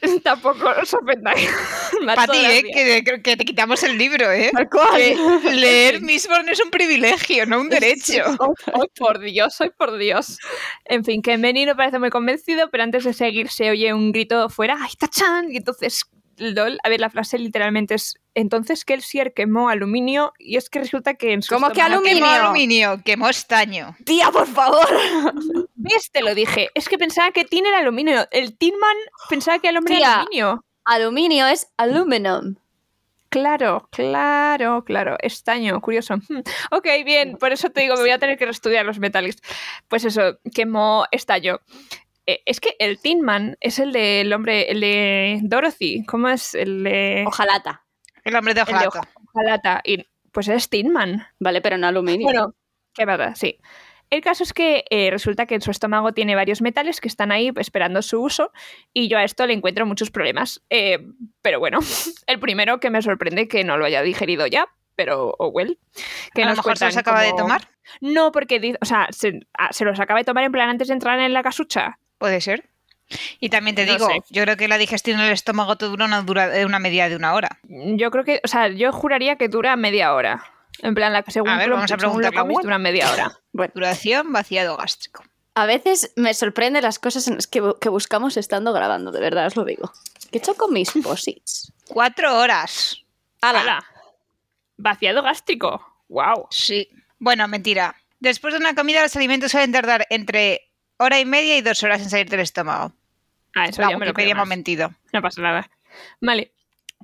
S1: [laughs] Tampoco os ofendáis. [laughs]
S2: Pati, eh, que, que te quitamos el libro, ¿eh? Que [laughs] leer Mistborn es un privilegio, no un derecho.
S1: Ay, por Dios, ay, por Dios. En fin, que Benny no parece muy convencido, pero antes de seguir se oye un grito fuera, ¡ay, tachan! Y entonces, lol, a ver, la frase literalmente es, entonces Kelsier quemó aluminio y es que resulta que en su
S3: ¿Cómo que aluminio?
S2: Quemó aluminio, quemó estaño.
S3: Tía, por favor. [laughs]
S1: ¿Ves? Te lo dije. Es que pensaba que tin era aluminio. El Tinman pensaba que el hombre
S3: Tía.
S1: era aluminio.
S3: Aluminio es aluminum.
S1: Claro, claro, claro. Estaño, curioso. Hmm. Ok, bien, por eso te digo, me voy a tener que reestudiar los metales. Pues eso, quemó estallo. Eh, es que el Tin Man es el del hombre, el de Dorothy. ¿Cómo es? El de.
S3: Ojalata.
S2: El hombre de
S1: el de
S2: hojalata.
S1: Ojalata. Y pues es Tin Man.
S3: Vale, pero no aluminio.
S1: Bueno, qué verdad, sí. El caso es que eh, resulta que en su estómago tiene varios metales que están ahí esperando su uso y yo a esto le encuentro muchos problemas. Eh, pero bueno, [laughs] el primero que me sorprende que no lo haya digerido ya, pero oh well. Que
S2: a lo mejor se los acaba de tomar.
S1: No, porque o sea, se, ah, se los acaba de tomar en plan antes de entrar en la casucha.
S2: Puede ser. Y también te
S1: No
S2: digo,
S1: sé.
S2: yo creo que la digestión en el estómago te dura una, dura, eh, una media de una hora.
S1: Yo creo que, o sea, yo juraría que dura media hora. En plan, la que según,
S2: A ver,
S1: lo-
S2: vamos a
S1: según lo
S2: preguntarle a
S1: comes, dura media hora. [laughs]
S3: Bueno,
S2: Duración, vaciado gástrico.
S3: a veces me sorprende las cosas en las que, bu- que buscamos estando grabando, de verdad os lo digo. ¿Qué he hecho con mis posits?
S2: Cuatro horas.
S3: ¡Hala!
S1: ¡Hala! Vaciado gástrico. ¡Wow!
S2: Sí. Bueno, mentira. Después de una comida, los alimentos suelen tardar entre hora y media y dos horas en salir del estómago.
S1: Ah, eso
S2: La
S1: ya me lo creo más.
S2: mentido.
S1: No pasa nada. Vale,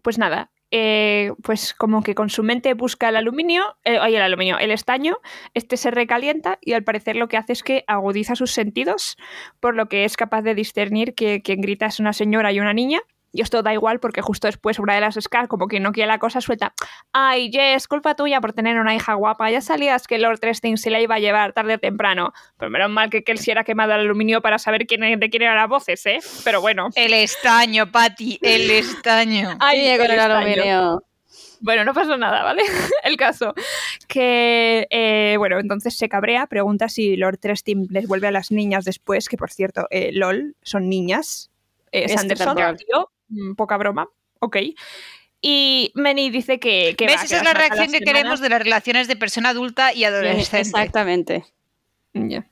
S1: pues nada. eh, pues como que con su mente busca el aluminio, eh, oye, el aluminio, el estaño, este se recalienta y al parecer lo que hace es que agudiza sus sentidos, por lo que es capaz de discernir que quien grita es una señora y una niña. Y esto da igual porque justo después una de las Scar, como que no quiere la cosa, suelta. Ay, Jess, culpa tuya por tener una hija guapa. Ya sabías que Lord Tresting se la iba a llevar tarde o temprano. Pero menos mal que Kelsey era quemado el aluminio para saber quién, de quién eran las voces, ¿eh? Pero bueno.
S2: El estaño, Patty, el estaño. [laughs]
S1: Ay,
S3: Sigue con el aluminio.
S1: Bueno, no pasó nada, ¿vale? [laughs] El caso que, eh, bueno, entonces se cabrea, pregunta si Lord Trestin les vuelve a las niñas después, que por cierto, eh, LOL, son niñas. Eh,
S3: Es que
S1: Sanderson, tío, poca broma, ok. Y Meni dice que... que
S2: ¿Ves?
S1: va, que
S2: Esa es la reacción que queremos de las relaciones de persona adulta y adolescente.
S3: Exactamente.
S1: Ya.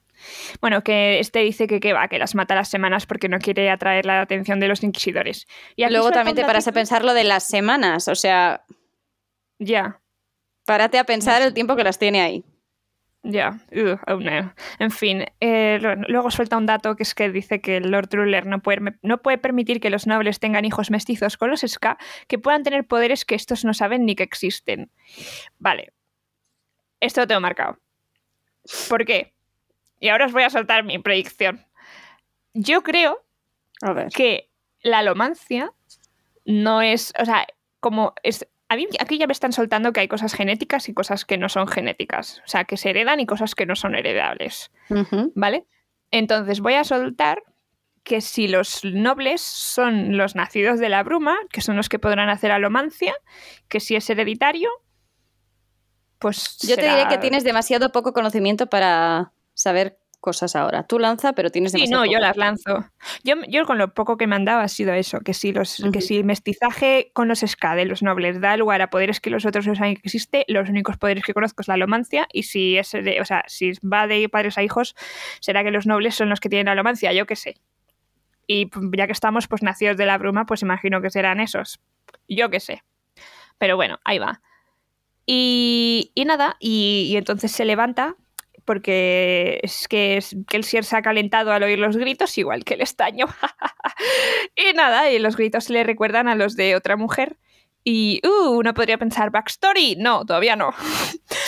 S1: Bueno, que este dice que, que va, que las mata las semanas porque no quiere atraer la atención de los inquisidores. Y
S3: luego también te paras a pensar lo de las semanas. O sea,
S1: Ya.
S3: párate a pensar el tiempo que las tiene ahí.
S1: Ya, ugh, oh no. En fin, eh, luego suelta un dato que es que dice que el Lord Ruler no puede, no puede permitir que los nobles tengan hijos mestizos con los Ska que puedan tener poderes que estos no saben ni que existen. Vale. Esto lo tengo marcado. ¿Por qué? Y ahora os voy a soltar mi predicción. Yo creo
S3: A ver.
S1: que la alomancia no es, o sea, como es, a mí aquí ya me están soltando que hay cosas genéticas y cosas que no son genéticas, o sea, que se heredan y cosas que no son heredables. ¿vale? Entonces voy a soltar que si los nobles son los nacidos de la bruma, que son los que podrán hacer alomancia, que si es hereditario, pues
S3: Yo te diré que tienes demasiado poco conocimiento para saber cosas ahora. Tú lanza, pero tienes
S1: Sí, no, yo
S3: poco.
S1: las lanzo. Yo, yo con lo poco que me han dado ha sido eso, que si, los, que
S3: Ujú.
S1: si el mestizaje con los ska de los nobles da lugar a poderes que los otros no saben que existe, los únicos poderes que conozco es la alomancia y si es de, o sea, si va de padres a hijos, será que los nobles son los que tienen la alomancia, yo qué sé. Y ya que estamos pues nacidos de la bruma, pues imagino que serán esos. Yo qué sé. Pero bueno, ahí va. Y, y nada, y, y entonces se levanta porque es que, el Sier se ha calentado al oír los gritos, igual que el estaño. [laughs] y nada, y los gritos le recuerdan a los de otra mujer. Y, uh, uno podría pensar, backstory. No, todavía no.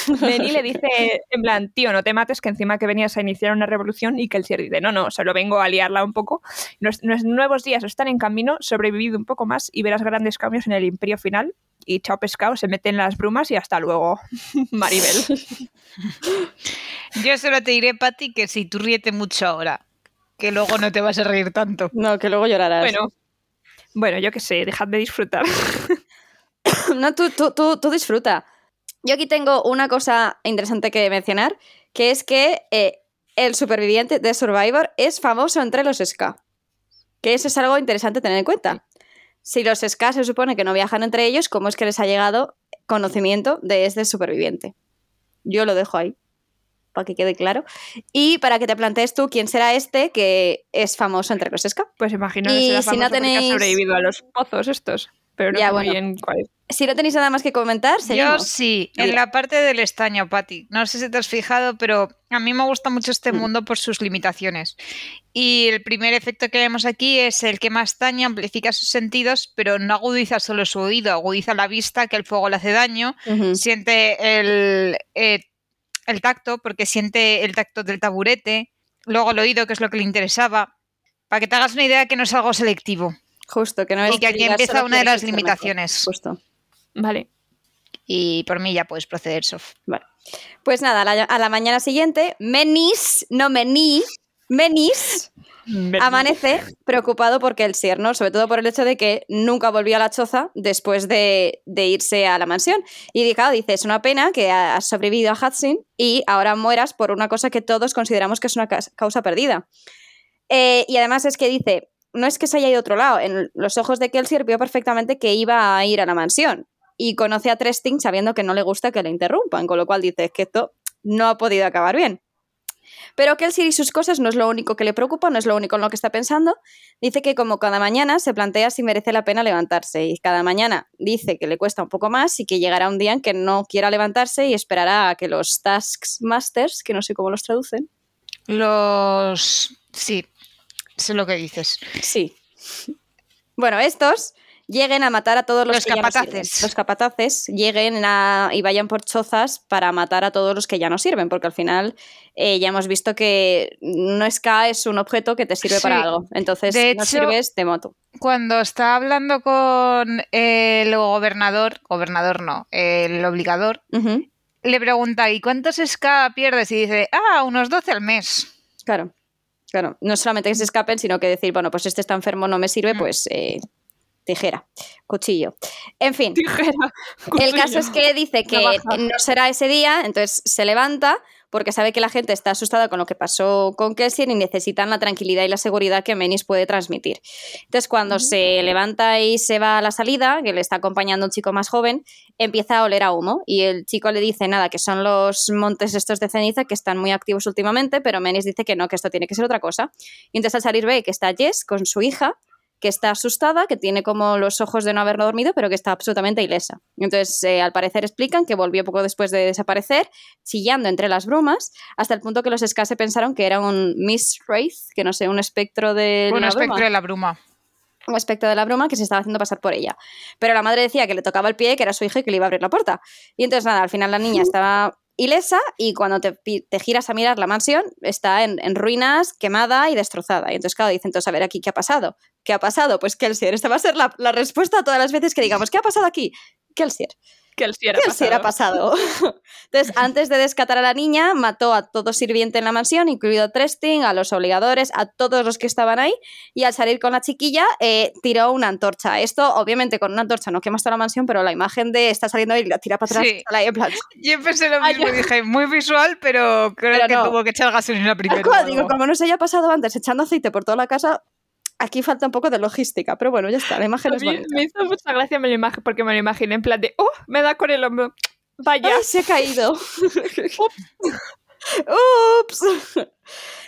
S1: [laughs] Benny le dice, en plan, tío, no te mates, que encima que venías a iniciar una revolución y que el Sier dice, no, no, solo vengo a liarla un poco. Los, los nuevos días están en camino, sobrevivid un poco más y verás grandes cambios en el imperio final. Y chao pescado, se mete en las brumas y hasta luego, [laughs] Maribel.
S2: Yo solo te diré, Patty, que si tú ríete mucho ahora, que luego no te vas a reír tanto.
S3: No, que luego llorarás.
S1: Bueno, bueno, yo qué sé, dejad de disfrutar. [laughs] [coughs]
S3: No, tú, tú, tú, tú disfruta. Yo aquí tengo una cosa interesante que mencionar, que es que eh, el superviviente de Survivor es famoso entre los Ska. Que eso es algo interesante tener en cuenta. Si los Ska se supone que no viajan entre ellos, ¿cómo es que les ha llegado conocimiento de este superviviente? Yo lo dejo ahí, para que quede claro. Y para que te plantees tú quién será este que es famoso entre los Ska.
S1: Pues imagino que será
S3: si no
S1: famoso porque
S3: tenéis-
S1: ha sobrevivido a los pozos estos. Pero no
S3: Ya,
S1: sé muy
S3: bueno.
S1: bien cuál es.
S3: Si no tenéis nada más que comentar,
S2: Yo
S3: seguimos.
S2: sí,
S3: Mira.
S2: en la parte del estaño, Patti. No sé si te has fijado, pero a mí me gusta mucho este
S3: Mm.
S2: mundo por sus limitaciones. Y el primer efecto que vemos aquí es el que más daño amplifica sus sentidos, pero no agudiza solo su oído, agudiza la vista, que el fuego le hace daño. Siente el, eh, el tacto, porque siente el tacto del taburete. Luego el oído, que es lo que le interesaba. Para que te hagas una idea que no es algo selectivo.
S3: Justo, que no es
S2: Y que aquí empieza una de las limitaciones.
S3: mejor. Justo.
S1: Vale.
S2: Y por mí ya puedes proceder, Sof.
S3: Vale. Pues nada, a la, a la mañana siguiente, Menis, no Mení, Menis amanece preocupado por Kelsier, ¿no? Sobre todo por el hecho de que nunca volvió a la choza después de, de irse a la mansión. Y claro, dice, es una pena que ha- has sobrevivido a Hudson y ahora mueras por una cosa que todos consideramos que es una causa perdida. Eh, y además es que dice, no es que se haya ido a otro lado, en los ojos de Kelsier vio perfectamente que iba a ir a la mansión y conoce a Tresting sabiendo que no le gusta que le interrumpan, con lo cual dice que esto no ha podido acabar bien. Pero Kelsier y sus cosas no es lo único que le preocupa, no es lo único en lo que está pensando. Dice que como cada mañana se plantea si merece la pena levantarse y cada mañana dice que le cuesta un poco más y que llegará un día en que no quiera levantarse y esperará a que los Tasks Masters, que no sé cómo los traducen,
S2: Los. Sí, sé lo que dices.
S3: Sí. Bueno, estos lleguen a matar a todos los,
S2: Los
S3: que ya no
S2: capataces.
S3: sirven. Los capataces lleguen a- y vayan por chozas para matar a todos los que ya no sirven, porque al final eh, ya hemos visto que no es K, es un objeto que te sirve para algo. Entonces,
S2: De
S3: no
S2: hecho-
S3: sirves, te moto.
S2: Cuando está hablando con el gobernador, gobernador no, el obligador, le pregunta, ¿y cuántos SK pierdes? Y dice, ah, unos 12 al mes.
S3: Claro. Claro, no solamente que se escapen, sino que decir, bueno, pues este está enfermo, no me sirve,
S2: Mm.
S3: pues eh, tijera, cuchillo. En fin,
S1: Tijera.
S3: El caso es que dice que no será ese día, entonces se levanta porque sabe que la gente está asustada con lo que pasó con Kelsier y necesitan la tranquilidad y la seguridad que Menis puede transmitir. Entonces, cuando se levanta y se va a la salida, que le está acompañando un chico más joven, empieza a oler a humo y el chico le dice nada, que son los montes estos de ceniza que están muy activos últimamente, pero Menis dice que no, que esto tiene que ser otra cosa. Y entonces al salir ve que está Jess con su hija que está asustada, que tiene como los ojos de no haber dormido, pero que está absolutamente ilesa. Entonces, eh, al parecer explican que volvió poco después de desaparecer, chillando entre las brumas, hasta el punto que los Skase pensaron que era un Miss Wraith, que no sé, un espectro de
S2: Un
S3: la
S2: espectro
S3: bruma.
S2: de la bruma.
S3: Un espectro de la bruma que se estaba haciendo pasar por ella. Pero la madre decía que le tocaba el pie, que era su hija y que le iba a abrir la puerta. Y entonces, nada, al final la niña [laughs] estaba ilesa y cuando te, giras a mirar la mansión está en, en ruinas, quemada y destrozada. Y entonces, claro, dicen, entonces, a ver, aquí, ¿qué ha pasado? ¿Qué ha pasado? Pues Kelsier. Esta va a ser la, la respuesta a todas las veces que digamos, ¿qué ha pasado aquí? Kelsier.
S1: Que el sí era
S3: Kelsier ha pasado. [laughs] Entonces, antes de descatar a la niña, mató a todo sirviente en la mansión, incluido a Tresting, a los obligadores, a todos los que estaban ahí, y al salir con la chiquilla, eh, tiró una antorcha. Esto, obviamente, con una antorcha no quemas toda la mansión, pero la imagen de está saliendo y la tira para atrás,
S2: Sí.
S3: ahí en plan,
S2: Yo pensé lo mismo, dije, muy visual, pero creo
S3: Pero
S2: que
S3: no.
S2: tuvo que echar gasolina [laughs] primero.
S3: Digo, como no se haya pasado antes echando aceite por toda la casa, aquí falta un poco de logística, pero bueno, ya está, la imagen
S1: A
S3: es
S1: mí
S3: bonita.
S1: me hizo mucha gracia me lo imag- porque me lo imaginé en plan de, ¡oh! Me da con el hombro. Vaya.
S3: ¡Ay, se ha caído! [laughs] [laughs] ¡Ups!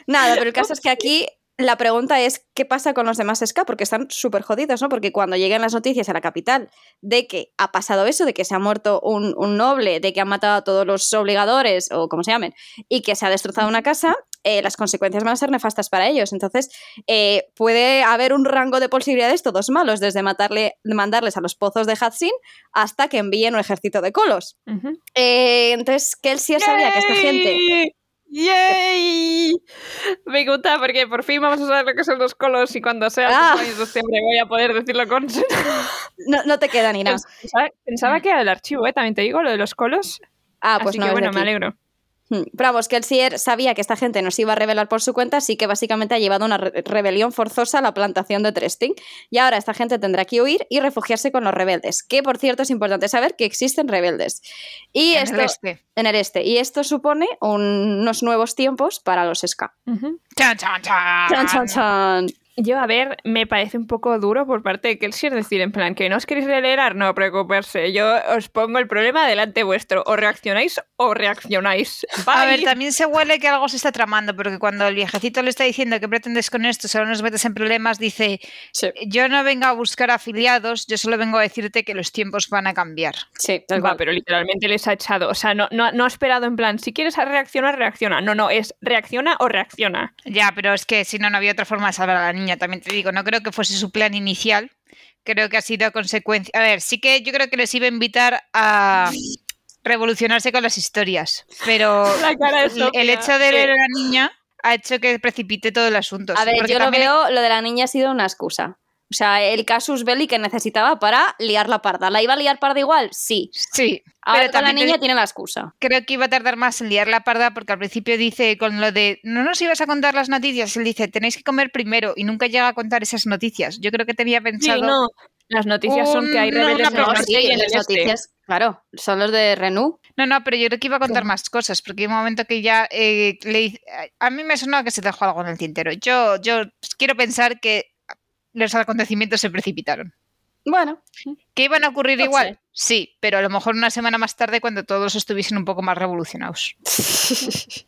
S3: Nada, pero el caso es que aquí la pregunta es qué pasa con los demás SK, porque están súper jodidos, ¿no? Porque cuando lleguen las noticias a la capital de que ha pasado eso, de que se ha muerto un, un noble, de que han matado a todos los obligadores, o como se llamen, y que se ha destrozado una casa, eh, las consecuencias van a ser nefastas para ellos. Entonces, eh, puede haber un rango de posibilidades todos malos, desde matarle, mandarles a los pozos de Hatsin hasta que envíen un ejército de colos.
S1: Ujú.
S3: Eh, entonces, sabía que esta gente...
S1: ¡Yay! Me gusta porque por fin vamos a saber lo que son los colos y cuando sea el
S3: Ah.
S1: cumpleaños de septiembre voy a poder decirlo con...
S3: No, no te queda ni nada.
S1: Pensaba, pensaba que era el archivo, ¿eh? También te digo, lo de los colos.
S3: Ah, pues
S1: Así
S3: no
S1: que bueno, me alegro.
S3: Hmm. Pero vamos, que el Sier sabía que esta gente nos iba a revelar por su cuenta, así que básicamente ha llevado una re- rebelión forzosa a la plantación de Tresting. Y ahora esta gente tendrá que huir y refugiarse con los rebeldes. Que por cierto es importante saber que existen rebeldes. Y
S2: En
S3: esto,
S2: el este.
S3: en el este. Y esto supone un- unos nuevos tiempos para los.
S1: Ujú.
S2: Chan, chan, chan.
S3: Chan, chan, chan.
S1: Yo, a ver, me parece un poco duro por parte de Kelsier decir en plan que no os queréis relegar, no preocuparse, yo os pongo el problema delante vuestro, o reaccionáis o reaccionáis.
S2: A ver, también se huele que algo se está tramando, porque cuando el viejecito le está diciendo que pretendes con esto, solo nos metes en problemas, dice,
S3: Sí,
S2: yo no vengo a buscar afiliados, yo solo vengo a decirte que los tiempos van a cambiar.
S3: sí, tal
S1: Va, pero literalmente les ha echado. O sea, no, no, no ha esperado en plan, si quieres reaccionar, reacciona. No, no, es reacciona o reacciona.
S2: Ya, pero es que si no, no había otra forma de salvar a la niña, también te digo, no creo que fuese su plan inicial, creo que ha sido a consecuencia... A ver, sí que yo creo que les iba a invitar a revolucionarse con las historias, pero [laughs]
S1: La cara de
S2: el hecho de ver a la niña ha hecho que precipite todo el asunto.
S3: A ver,
S2: porque
S3: yo lo veo, lo de la niña ha sido una excusa. O sea, el casus belli que necesitaba para liar la parda. ¿La iba a liar parda igual? Sí.
S2: Sí,
S3: Ahora
S2: pero
S3: la
S2: también te
S3: niña tiene la excusa.
S2: creo que iba a tardar más en liar la parda porque al principio dice con lo de no nos ibas a contar las noticias, él dice tenéis que comer primero y nunca llega a contar esas noticias. Yo creo que tenía
S1: Sí,
S2: pensado
S1: no. Las noticias son que hay
S2: no,
S1: rebeldes
S3: No,
S1: norte
S3: sí,
S1: y en
S3: las
S1: este.
S3: noticias, claro, son los de Renault.
S2: No, no, pero yo creo que iba a contar más cosas, porque hay un momento que ya eh, le a mí me sonaba que se dejó algo en el tintero. Yo, yo quiero pensar que los acontecimientos se precipitaron.
S3: Bueno,
S2: ¿Que iban a ocurrir
S3: No
S2: igual?
S3: sé.
S2: Sí, pero a lo mejor una semana más tarde cuando todos estuviesen un poco más revolucionados. [laughs]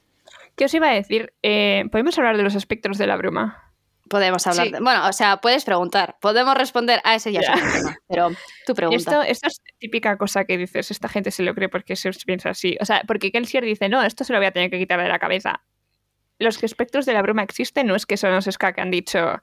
S1: ¿Qué os iba a decir? Eh, ¿Podemos hablar de los espectros de la bruma?
S3: podemos hablar.
S2: Sí.
S3: de- Bueno, o sea, puedes preguntar. Podemos responder a ese ya, es tema, Pero tu pregunta.
S1: Esto, esto es típica cosa que dices, esta gente se lo cree porque se piensa así. O sea, porque Kelsier dice, no, esto se lo voy a tener que quitar de la cabeza. Los espectros de la bruma existen, no es que son los ska que han dicho,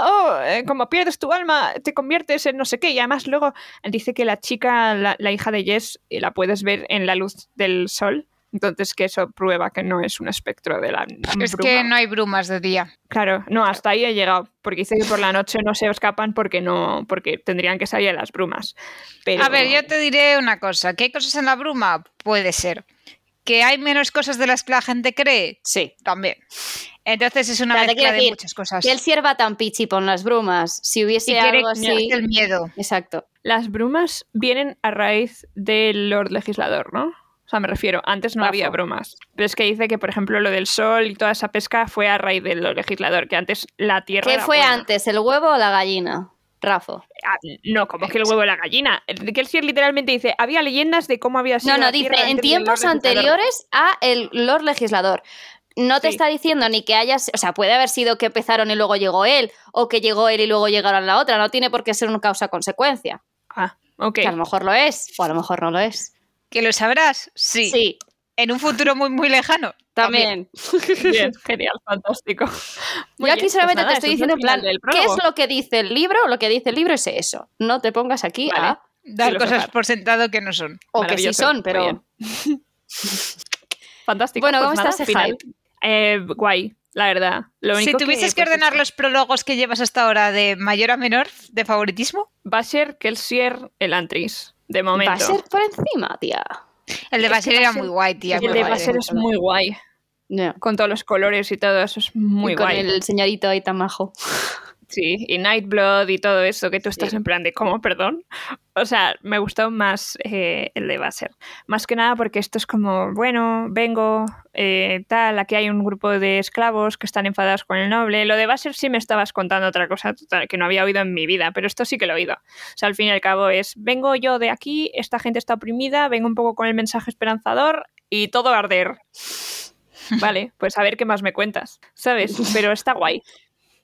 S1: oh, eh, como pierdes tu alma, te conviertes en no sé qué. Y además luego dice que la chica, la, la hija de Jess, eh, la puedes ver en la luz del sol. Entonces que eso prueba que no es un espectro de la
S2: Es
S1: bruma.
S2: que no hay brumas de día.
S1: Claro, no, hasta ahí he llegado, porque dice que por la noche no se escapan porque no, porque tendrían que salir a las brumas. Pero...
S2: A ver, yo te diré una cosa. ¿Que hay cosas en la bruma? Puede ser. ¿Que hay menos cosas de las que la gente cree?
S3: Sí.
S2: También. Entonces es una
S3: O sea,
S2: mezcla de
S3: decir,
S2: muchas cosas.
S3: Que él sirva tan pichi con las brumas. Si hubiese
S2: y quiere
S3: algo así.
S2: el miedo.
S3: Exacto.
S1: Las brumas vienen a raíz del Lord Legislador, ¿no? O sea, me refiero, antes no había brumas. Pero es que dice que, por ejemplo, lo del sol y toda esa pesca fue a raíz del Lord Legislador, que antes la tierra.
S3: ¿Qué
S1: era
S3: fue
S1: buena.
S3: antes, el huevo o la gallina? Rafo.
S1: Ah, no, como que el huevo de la gallina. Kelsier literalmente dice: había leyendas de cómo había sido.
S3: No, no, dice en tiempos
S1: Lord Legislador".
S3: anteriores a el Lord Legislador. No te
S1: Sí.
S3: está diciendo ni que hayas, o sea, puede haber sido que empezaron y luego llegó él, o que llegó él y luego llegaron la otra, no tiene por qué ser una causa-consecuencia.
S1: Ah, ok.
S3: Que a lo mejor lo es, o a lo mejor no lo es.
S2: ¿Que lo sabrás? Sí.
S3: Sí,
S2: En un futuro muy, muy lejano.
S3: también. [laughs]
S1: Bien, genial, fantástico. Muy
S3: Yo aquí
S1: bien,
S3: solamente
S1: pues nada,
S3: te estoy diciendo
S1: el
S3: en plan, ¿qué es lo que dice el libro? Lo que dice el libro es eso. No te pongas aquí
S1: Vale.
S3: a...
S2: Dar cosas por sentado que no son.
S3: O que sí son, pero... [laughs]
S1: Fantástico.
S3: Bueno,
S1: pues
S3: ¿cómo
S1: nada,
S3: está ese
S1: final. Eh, guay, la verdad. Lo
S2: Si tuvieses que
S1: pues,
S2: ordenar los prólogos que llevas hasta ahora de mayor a menor, de favoritismo,
S1: Va a ser Kelsier el Antris, de momento.
S3: Va a ser por encima, tía.
S2: El de
S1: a
S2: era muy guay, tía.
S1: el de
S2: guay.
S1: Basher es muy guay.
S3: No.
S1: Con todos los colores y todo eso es muy
S3: y con
S1: guay.
S3: el señorito ahí tan majo.
S1: Sí, y Nightblood y todo eso, que tú estás
S3: Sí.
S1: en plan de ¿cómo? Perdón. O sea, me gustó más eh, el de Basser. Más que nada porque esto es como, bueno, vengo, eh, tal, aquí hay un grupo de esclavos que están enfadados con el noble. Lo de Basser sí me estabas contando otra cosa total, que no había oído en mi vida, pero esto sí que lo he oído. O sea, al fin y al cabo es, vengo yo de aquí, esta gente está oprimida, vengo un poco con el mensaje esperanzador y todo arder. [laughs] Vale, pues a ver qué más me cuentas, ¿sabes? Pero está guay.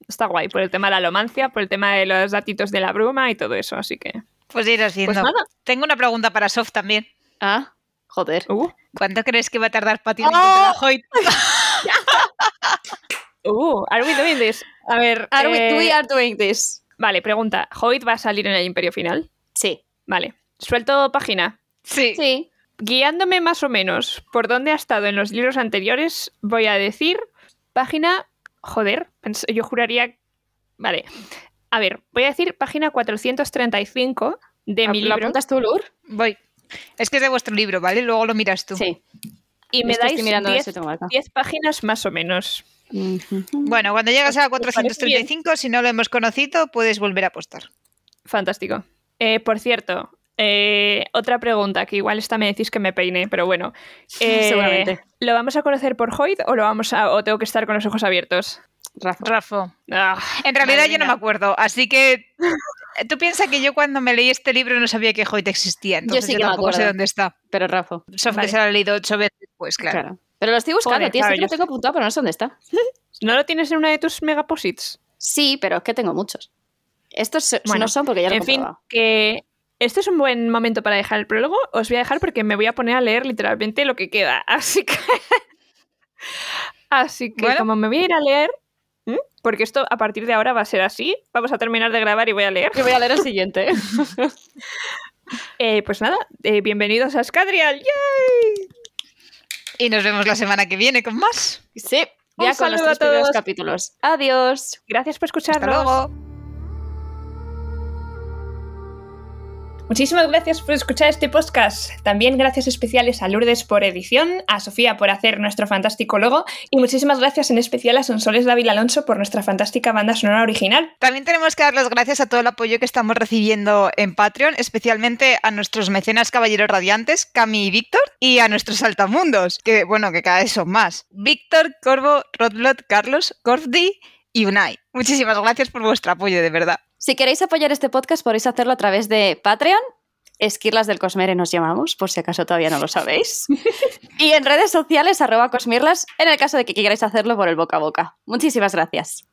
S1: Está guay, por el tema de la alomancia, por el tema de los datitos de la bruma y todo eso, así que...
S2: Pues irás viendo.
S1: Pues nada.
S2: Tengo una pregunta para Soft también.
S3: Ah, joder.
S1: Uh,
S2: ¿Cuánto crees que va a tardar Patty en
S3: ¡Oh!
S2: encontrar a Hoyt? [laughs]
S1: uh, are we doing this? A ver,
S3: Are we,
S1: eh,
S3: we are doing this.
S1: vale, pregunta. ¿Hoyt va a salir en el Imperio Final?
S3: Sí.
S1: Vale. Suelto página.
S2: Sí.
S3: Sí.
S1: Guiándome más o menos por dónde ha estado en los libros anteriores, voy a decir página... Joder, yo juraría... Vale. A ver, voy a decir página 435 de mi
S3: ¿Lo
S1: libro
S3: apuntas tú, Lur?
S2: Voy. Es que es de vuestro libro, ¿vale? Luego lo miras tú.
S3: Sí.
S1: y me dais
S3: estoy mirando a ver
S1: 10
S3: si tengo acá.
S1: 10 páginas más o menos.
S2: Bueno, cuando llegas a la
S1: ¿Os parece
S2: 435, si no lo hemos conocido, puedes volver a apostar.
S1: Fantástico. Eh, por cierto, eh, otra pregunta, que igual esta me decís que me peine, pero bueno. [laughs] Eh,
S3: Seguramente.
S1: ¿Lo vamos a conocer por Hoyt o lo vamos a, o tengo que estar con los ojos abiertos?
S3: Rafa.
S2: Rafa.
S1: Ah,
S2: En realidad yo no me acuerdo, así que eh, tú piensas que yo cuando me leí este libro no sabía que Hoyt existía, entonces
S3: sí
S2: yo,
S3: que me
S2: tampoco sé dónde está.
S3: Pero Rafa.
S1: Vale.
S2: que se lo he leído ocho veces, pues claro.
S3: Claro. Pero lo estoy buscando, tío.
S1: claro,
S3: sí que lo
S1: yo-
S3: tengo apuntado, pero no sé dónde está. [laughs]
S1: ¿No lo tienes en una de tus megaposits?
S3: Sí, pero es que tengo muchos. Estos
S1: Bueno,
S3: no son porque ya lo he
S1: En fin, que este es un buen momento para dejar el prólogo. Os voy a dejar porque me voy a poner a leer literalmente lo que queda. [laughs] Así que. Así que,
S2: Bueno.
S1: como me voy a ir a leer, porque esto a partir de ahora va a ser así, vamos a terminar de grabar y voy a leer.
S3: Yo voy a leer el siguiente. [laughs]
S1: Eh, pues nada, eh, bienvenidos a Scadrial. ¡Yay!
S2: Y nos vemos la semana que viene con más.
S3: sí,
S1: Un
S3: ya con los
S1: a
S3: tres primeros
S1: todos.
S3: capítulos. Adiós.
S1: Gracias por
S2: Hasta
S1: escucharnos.
S2: luego.
S1: Muchísimas gracias por escuchar este podcast. También gracias especiales a Lourdes por edición, a Sofía por hacer nuestro fantástico logo y muchísimas gracias en especial a Sonsoles David Alonso por nuestra fantástica banda sonora original.
S2: También tenemos que dar las gracias a todo el apoyo que estamos recibiendo en Patreon, especialmente a nuestros mecenas caballeros radiantes, Cami y Víctor, y a nuestros altamundos, que bueno, que cada vez son más. Víctor, Corvo, Rodlot, Carlos, Corfdi y Unai. Muchísimas gracias por vuestro apoyo, de verdad.
S3: Si queréis apoyar este podcast, podéis hacerlo a través de Patreon. Esquirlas del Cosmere nos llamamos, por si acaso todavía no lo sabéis. [laughs] y en redes sociales, arroba Cosmirlas, en el caso de que queráis hacerlo por el boca a boca. Muchísimas gracias.